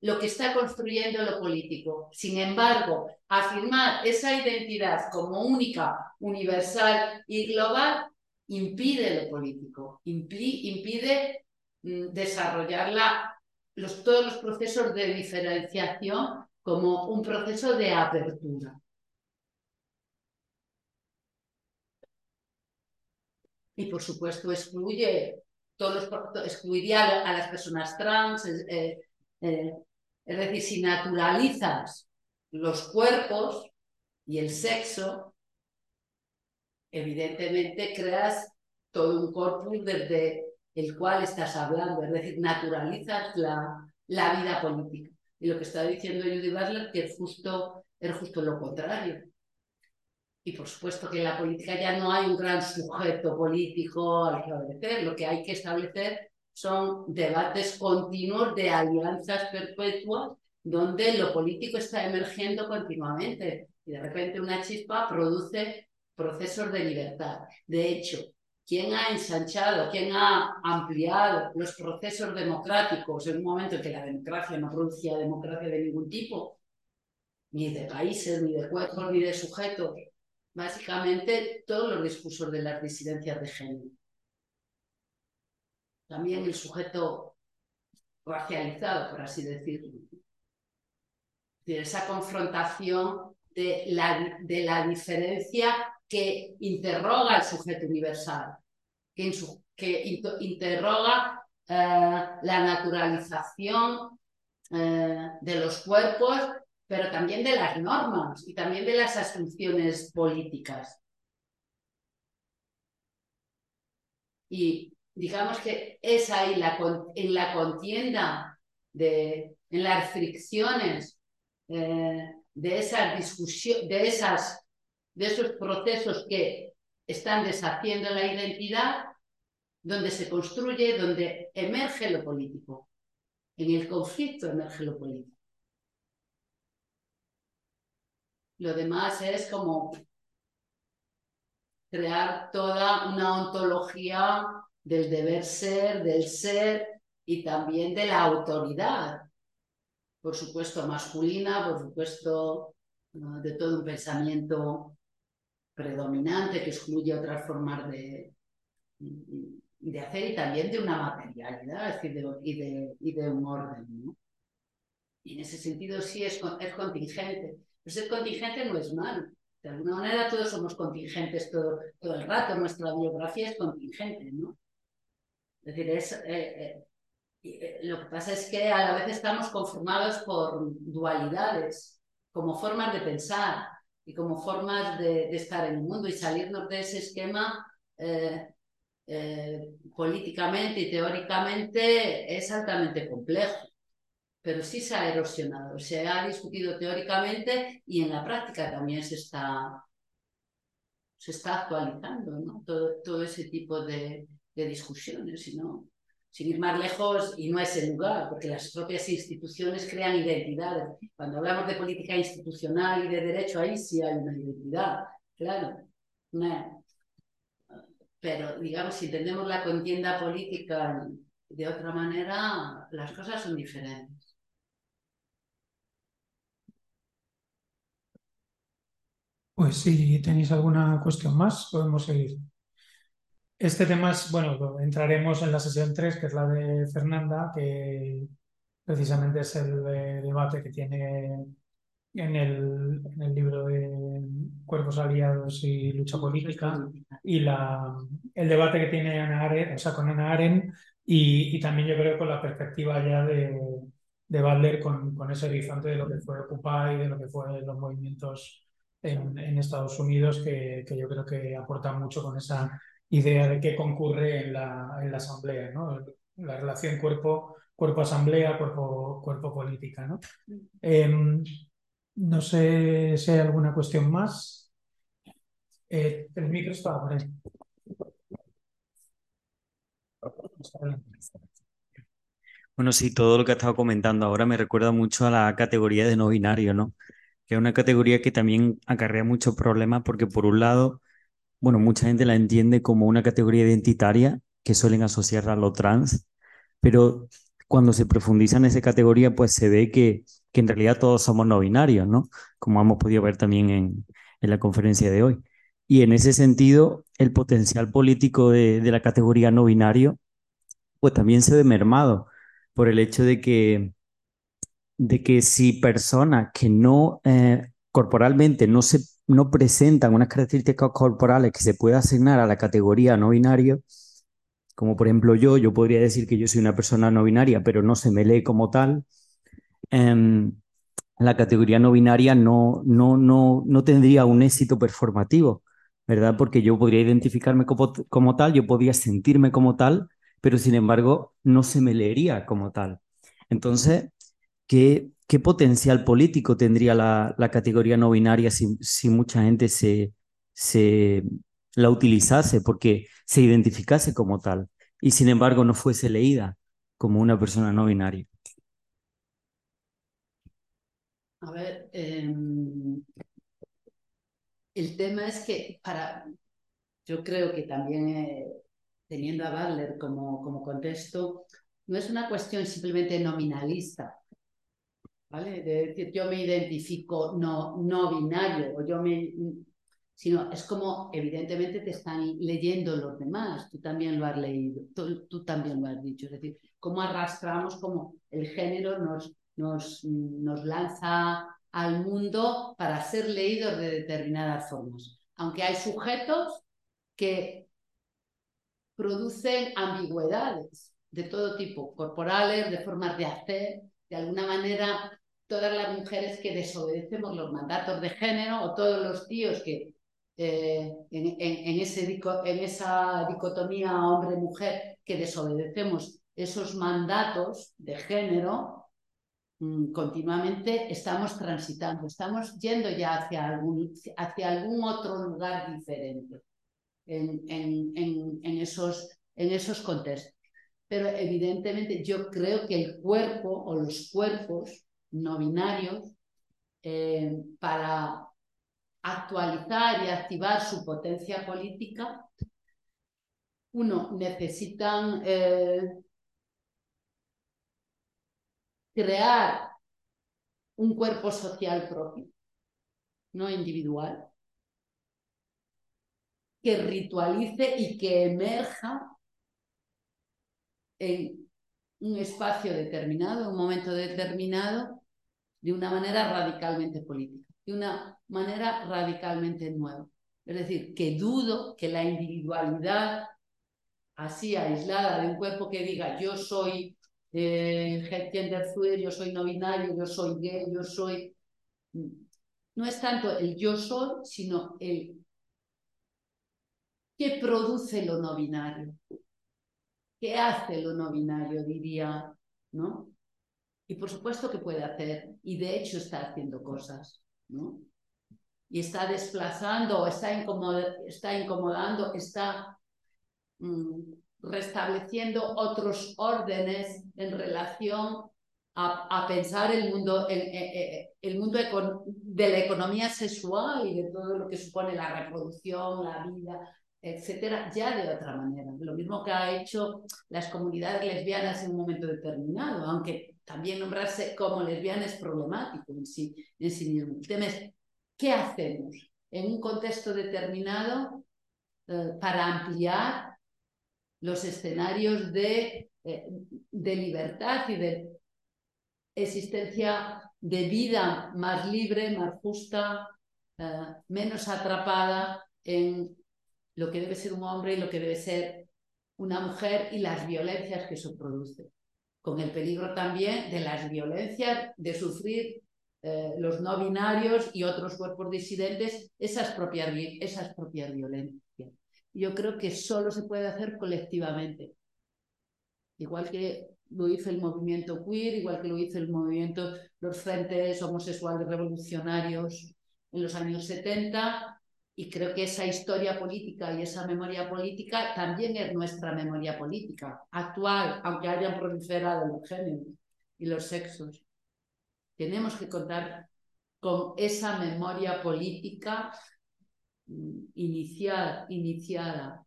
lo que está construyendo lo político. Sin embargo, afirmar esa identidad como única, universal y global impide lo político, impide mm, desarrollar los, todos los procesos de diferenciación como un proceso de apertura. Y por supuesto excluye, todos excluiría a las personas trans, eh, eh, es decir, si naturalizas los cuerpos y el sexo, evidentemente creas todo un corpus desde el cual estás hablando, es decir, naturalizas la, la vida política. Y lo que está diciendo Judy Butler que es justo, es justo lo contrario. Y por supuesto que en la política ya no hay un gran sujeto político al que obedecer, lo que hay que establecer son debates continuos de alianzas perpetuas donde lo político está emergiendo continuamente y de repente una chispa produce procesos de libertad. De hecho, ¿quién ha ensanchado, quién ha ampliado los procesos democráticos en un momento en que la democracia no producía democracia de ningún tipo, ni de países, ni de cuerpos, ni de sujetos? Básicamente todos los discursos de las disidencias de género también el sujeto racializado, por así decirlo. esa confrontación de la, de la diferencia que interroga al sujeto universal, que, que interroga eh, la naturalización eh, de los cuerpos, pero también de las normas y también de las asunciones políticas. Y digamos que es ahí la, en la contienda, de, en las fricciones eh, de esas discusiones, de, esas, de esos procesos que están deshaciendo la identidad, donde se construye, donde emerge lo político. En el conflicto emerge lo político. Lo demás es como crear toda una ontología del deber ser, del ser y también de la autoridad, por supuesto masculina, por supuesto de todo un pensamiento predominante que excluye otras formas de, de hacer y también de una materialidad es decir, de, y, de, y, de, un orden. Y en ese sentido sí es, es contingente. Pero ser contingente no es malo. De alguna manera todos somos contingentes todo, todo el rato, nuestra biografía es contingente, ¿no? Es decir, es, eh, eh, eh, lo que pasa es que a la vez estamos conformados por dualidades, como formas de pensar y como formas de, estar en el mundo y salirnos de ese esquema políticamente y teóricamente es altamente complejo pero sí se ha erosionado, se ha discutido teóricamente y en la práctica también se está, se está actualizando ¿no? todo, todo ese tipo de, de discusiones, sino sin ir más lejos, y no es el lugar, porque las propias instituciones crean identidades. Cuando hablamos de política institucional y de derecho, ahí sí hay una identidad, claro. pero digamos, si entendemos la contienda política de otra manera, las cosas son diferentes. Pues si tenéis alguna cuestión más, podemos seguir. Este tema es, bueno, entraremos en la sesión 3, que es la de Fernanda, que precisamente es el eh, debate que tiene en el, en el, libro de Cuerpos Aliados y Lucha Política y la, el debate que tiene Ana Aren, o sea, con Ana Aren y, y, también yo creo con la perspectiva ya de, de Butler con, con ese horizonte de lo que fue Occupy, de lo que fue los movimientos en, en Estados Unidos, que, que, yo creo que aporta mucho con esa idea de qué concurre en la, en la asamblea, ¿no? La relación cuerpo, cuerpo asamblea, cuerpo, cuerpo política, ¿no? Eh, no sé si hay alguna cuestión más. Eh, el micro está por ahí. Bueno, sí, todo lo que ha estado comentando ahora me recuerda mucho a la categoría de no binario, ¿no? Que es una categoría que también acarrea muchos problemas porque por un lado bueno, mucha gente la entiende como una categoría identitaria que suelen asociar a lo trans, pero cuando se profundiza en esa categoría, pues se ve que, que en realidad todos somos no binarios, ¿no? Como hemos podido ver también en, en la conferencia de hoy. Y en ese sentido, el potencial político de, de, la categoría no binario, pues también se ve mermado por el hecho de que, de que si personas que no eh, corporalmente no se no presentan unas características corporales que se pueda asignar a la categoría no binario, como por ejemplo yo, yo podría decir que yo soy una persona no binaria, pero no se me lee como tal, eh, la categoría no binaria no, no, no, no tendría un éxito performativo, ¿verdad? Porque yo podría identificarme como, como tal, yo podría sentirme como tal, pero sin embargo no se me leería como tal. Entonces, ¿qué, ¿qué potencial político tendría la, categoría no binaria si, mucha gente se, la utilizase porque se identificase como tal y sin embargo no fuese leída como una persona no binaria? A ver, eh, el tema es que para, yo creo que también eh, teniendo a Butler como, como contexto, no es una cuestión simplemente nominalista, ¿vale? Yo me identifico no, no binario, o yo me, sino es como evidentemente te están leyendo los demás, tú también lo has leído, tú, tú también lo has dicho, es decir, cómo arrastramos, como el género nos, nos, nos lanza al mundo para ser leídos de determinadas formas. Aunque hay sujetos que producen ambigüedades de todo tipo, corporales, de formas de hacer, de alguna manera todas las mujeres que desobedecemos los mandatos de género o todos los tíos que eh, en, en, en, ese, en esa dicotomía hombre-mujer que desobedecemos esos mandatos de género, mmm, continuamente estamos transitando, estamos yendo ya hacia algún, hacia algún otro lugar diferente en, en, esos, en esos contextos. Pero evidentemente yo creo que el cuerpo o los cuerpos no binarios eh, para actualizar y activar su potencia política, uno, necesitan eh, crear un cuerpo social propio, no individual, que ritualice y que emerja en un espacio determinado, un momento determinado, de una manera radicalmente política, de una manera radicalmente nueva. Es decir, que dudo que la individualidad así aislada de un cuerpo que diga yo soy eh, gender fluid, yo soy no binario, yo soy gay, yo soy... No es tanto el yo soy, sino el que produce lo no binario. ¿Qué hace lo no binario? Diría, ¿no? Y por supuesto que puede hacer, y de hecho está haciendo cosas, ¿no? Y está desplazando, está, incomod está incomodando, está mmm, restableciendo otros órdenes en relación a, a pensar el mundo, el, el, el mundo de la economía sexual y de todo lo que supone la reproducción, la vida, etcétera, ya de otra manera. Lo mismo que ha hecho las comunidades lesbianas en un momento determinado, aunque también nombrarse como lesbiana es problemático en sí, mismo. El tema es, ¿qué hacemos en un contexto determinado eh, para ampliar los escenarios de, eh, de libertad y de existencia de vida más libre, más justa, eh, menos atrapada en lo que debe ser un hombre y lo que debe ser una mujer y las violencias que eso produce, con el peligro también de las violencias, de sufrir eh, los no binarios y otros cuerpos disidentes esas propias, esas propias violencias. Yo creo que solo se puede hacer colectivamente, igual que lo hizo el movimiento queer, igual que lo hizo el movimiento, los frentes homosexuales revolucionarios en los años 70, y creo que esa historia política y esa memoria política también es nuestra memoria política, actual, aunque hayan proliferado los géneros y los sexos. Tenemos que contar con esa memoria política mm, inicial, iniciada.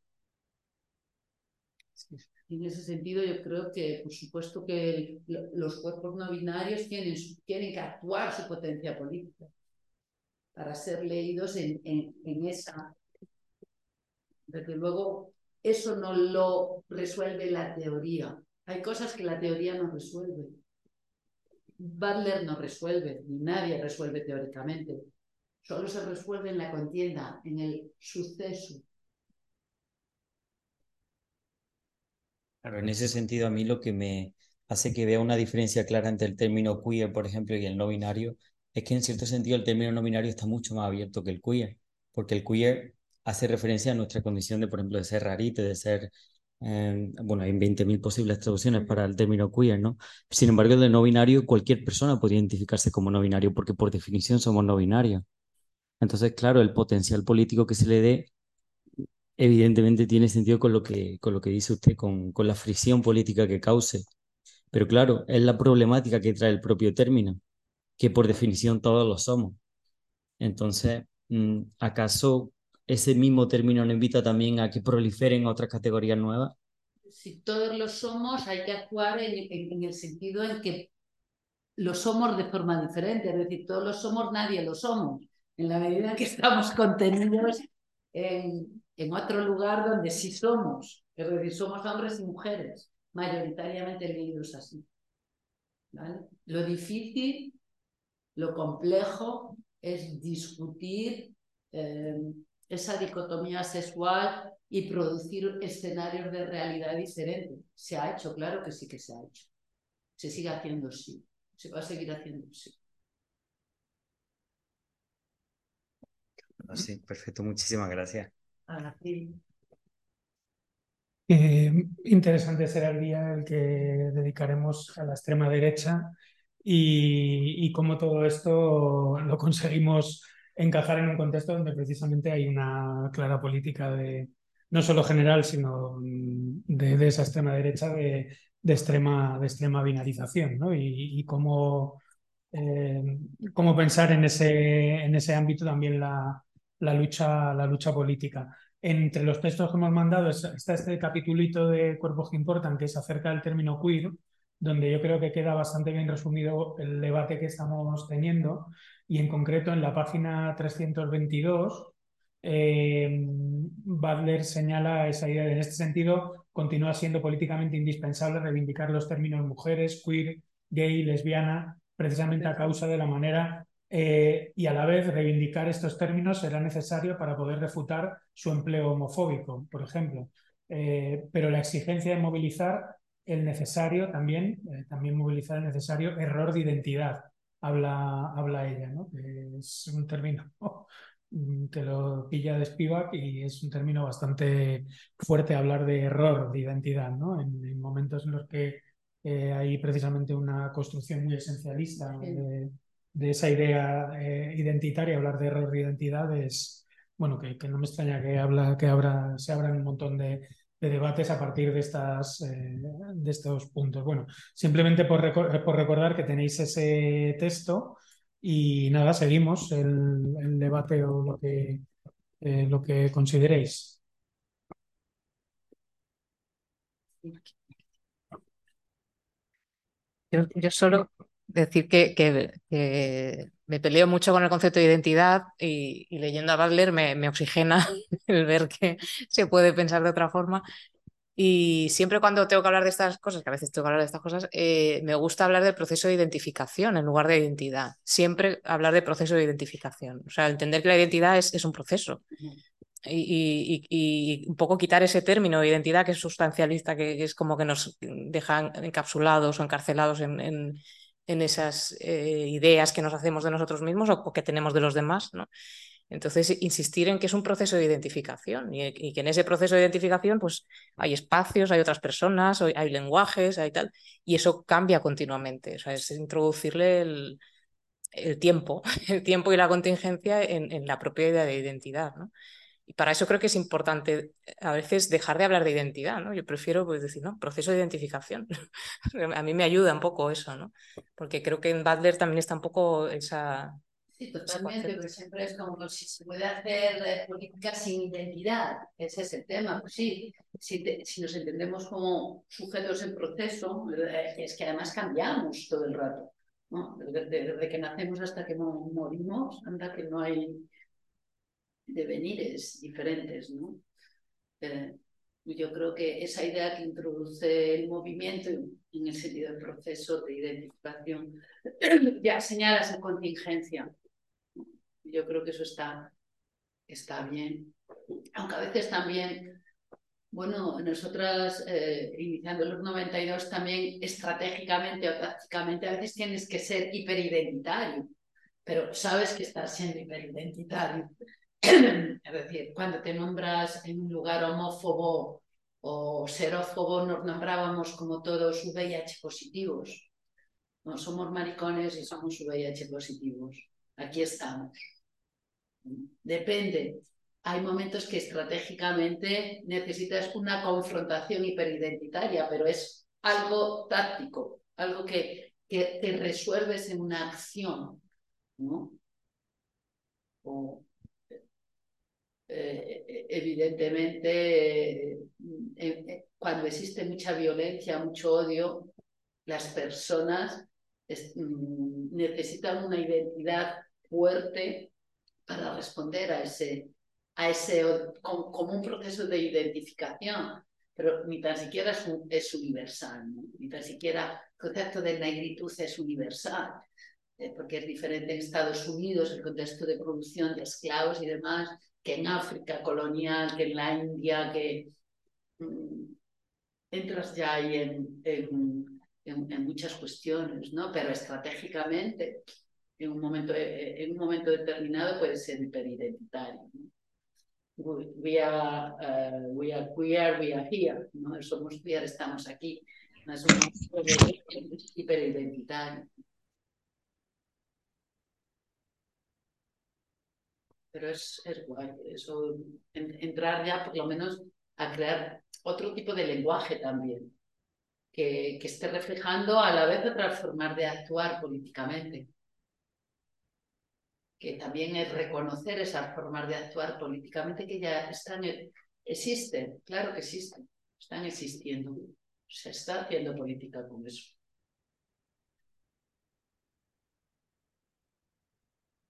En ese sentido, yo creo que, por supuesto, que los cuerpos no binarios tienen, tienen que actuar su potencia política para ser leídos en, en, esa. Desde luego, eso no lo resuelve la teoría. Hay cosas que la teoría no resuelve. Butler no resuelve, ni nadie resuelve teóricamente. Solo se resuelve en la contienda, en el suceso. Claro, en ese sentido, a mí lo que me hace que vea una diferencia clara entre el término queer, por ejemplo, y el no binario, es que en cierto sentido el término no binario está mucho más abierto que el queer, porque el queer hace referencia a nuestra condición de, por ejemplo, de ser rarito, de ser, eh, bueno, hay 20.000 posibles traducciones para el término queer, ¿no? Sin embargo, el de no binario, cualquier persona podría identificarse como no binario, porque por definición somos no binarios. Entonces, claro, el potencial político que se le dé, evidentemente tiene sentido con lo que, con lo que dice usted, con, con la fricción política que cause. Pero claro, es la problemática que trae el propio término que por definición todos lo somos. Entonces, mm, ¿acaso ese mismo término no invita también a que proliferen otras categorías nuevas? Si todos lo somos, hay que actuar en, el sentido en que lo somos de forma diferente, es decir, todos lo somos, nadie lo somos, en la medida en que estamos contenidos en, en otro lugar donde sí somos, es decir, somos hombres y mujeres, mayoritariamente leídos así. Lo difícil lo complejo es discutir eh, esa dicotomía sexual y producir escenarios de realidad diferentes. Se ha hecho, claro que sí que se ha hecho. Se sigue haciendo sí. Se va a seguir haciendo sí. Sí, perfecto. Muchísimas gracias. Eh, interesante será el día el que dedicaremos a la extrema derecha y, cómo todo esto lo conseguimos encajar en un contexto donde precisamente hay una clara política de no solo general, sino de, esa extrema derecha de, extrema, de extrema binarización, ¿no? Y, cómo, eh, cómo, pensar en ese, en ese ámbito también la, la, lucha, la lucha política. Entre los textos que hemos mandado está este capitulito de Cuerpos que Importan, que es acerca del término queer, donde yo creo que queda bastante bien resumido el debate que estamos teniendo y en concreto en la página 322 eh, Butler señala esa idea. En este sentido, continúa siendo políticamente indispensable reivindicar los términos mujeres, queer, gay, lesbiana, precisamente a causa de la manera eh, y a la vez reivindicar estos términos será necesario para poder refutar su empleo homofóbico, por ejemplo. Eh, pero la exigencia de movilizar el necesario también, eh, también movilizar el necesario error de identidad, habla, habla ella, ¿no? es un término que lo pilla de Spivak y es un término bastante fuerte hablar de error de identidad, ¿no? En, momentos en los que eh, hay precisamente una construcción muy esencialista de, esa idea eh, identitaria, hablar de error de identidad es, bueno, que, no me extraña que, habla, que se abran un montón de, de debates a partir de, estas, eh, de estos puntos. Bueno, simplemente por, por, recordar que tenéis ese texto y nada, seguimos el, el debate o lo que, eh, lo que consideréis. Yo, yo solo decir que, que me peleo mucho con el concepto de identidad y, y leyendo a Butler me, me oxigena el ver que se puede pensar de otra forma. Y siempre cuando tengo que hablar de estas cosas, que a veces tengo que hablar de estas cosas, eh, me gusta hablar del proceso de identificación en lugar de identidad. Siempre hablar de proceso de identificación. O sea, entender que la identidad es, es un proceso. Y, y, y, un poco quitar ese término de identidad que es sustancialista, que es como que nos dejan encapsulados o encarcelados en, en, en esas eh, ideas que nos hacemos de nosotros mismos o, que tenemos de los demás, ¿no? Entonces, insistir en que es un proceso de identificación y, que en ese proceso de identificación pues, hay espacios, hay otras personas, hay, lenguajes, hay tal, y eso cambia continuamente. O sea, es introducirle el, el tiempo, el tiempo y la contingencia en, en, la propia idea de identidad. ¿no? Y para eso creo que es importante a veces dejar de hablar de identidad. ¿no? Yo prefiero pues, decir, no, proceso de identificación. a mí me ayuda un poco eso, ¿no? porque creo que en Butler también está un poco esa Sí, totalmente, pero siempre es como si se puede hacer eh, política sin identidad, ese es el tema. Pues sí, si, te, si nos entendemos como sujetos en proceso, eh, es que además cambiamos todo el rato, ¿no? Desde, desde que nacemos hasta que morimos, anda que no hay devenires diferentes, ¿no? Eh, yo creo que esa idea que introduce el movimiento en el sentido del proceso de identificación ya señala esa contingencia yo creo que eso está, está bien. Aunque a veces también, bueno, nosotras, eh, iniciando los 92, también estratégicamente o tácticamente, a veces tienes que ser hiperidentitario, pero sabes que estás siendo hiperidentitario. es decir, cuando te nombras en un lugar homófobo o serófobo, nos nombrábamos como todos VIH positivos. No somos maricones y somos VIH positivos. Aquí estamos. Depende. Hay momentos que estratégicamente necesitas una confrontación hiperidentitaria, pero es algo táctico, algo que, que te resuelves en una acción. ¿no? Eh, evidentemente, eh, eh, cuando existe mucha violencia, mucho odio, las personas es, mm, necesitan una identidad fuerte para responder a ese, a ese como un proceso de identificación, pero ni tan siquiera es, un, es universal, ¿no? ni tan siquiera el concepto de negritud es universal, eh, porque es diferente en Estados Unidos, el contexto de producción de esclavos y demás, que en África colonial, que en la India, que mm, entras ya ahí en, en, en, en muchas cuestiones, ¿no? pero estratégicamente en un momento, eh, en un momento determinado puede ser hiperidentitario. ¿no? We, are, uh, we are queer, we are here. ¿no? Somos queer, estamos aquí. Es un hiperidentitario. Pero es, es guay eso, en, entrar ya por lo menos a crear otro tipo de lenguaje también, que, que esté reflejando a la vez de transformar de actuar políticamente que también es reconocer esas formas de actuar políticamente que ya están, existen, claro que existen, están existiendo. Se está haciendo política con eso.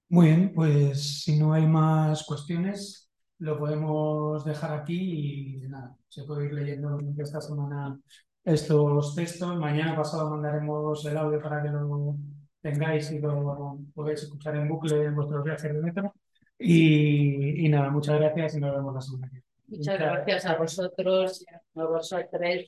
Muy bien, pues si no hay más cuestiones, lo podemos dejar aquí y nada, se puede ir leyendo esta semana estos textos. Mañana pasado mandaremos el audio para que lo tengáis y lo podéis escuchar en bucle en vuestros viajes de metro. Y, y nada, muchas gracias y nos vemos la semana que viene. Muchas gracias a vosotros, a vosotros.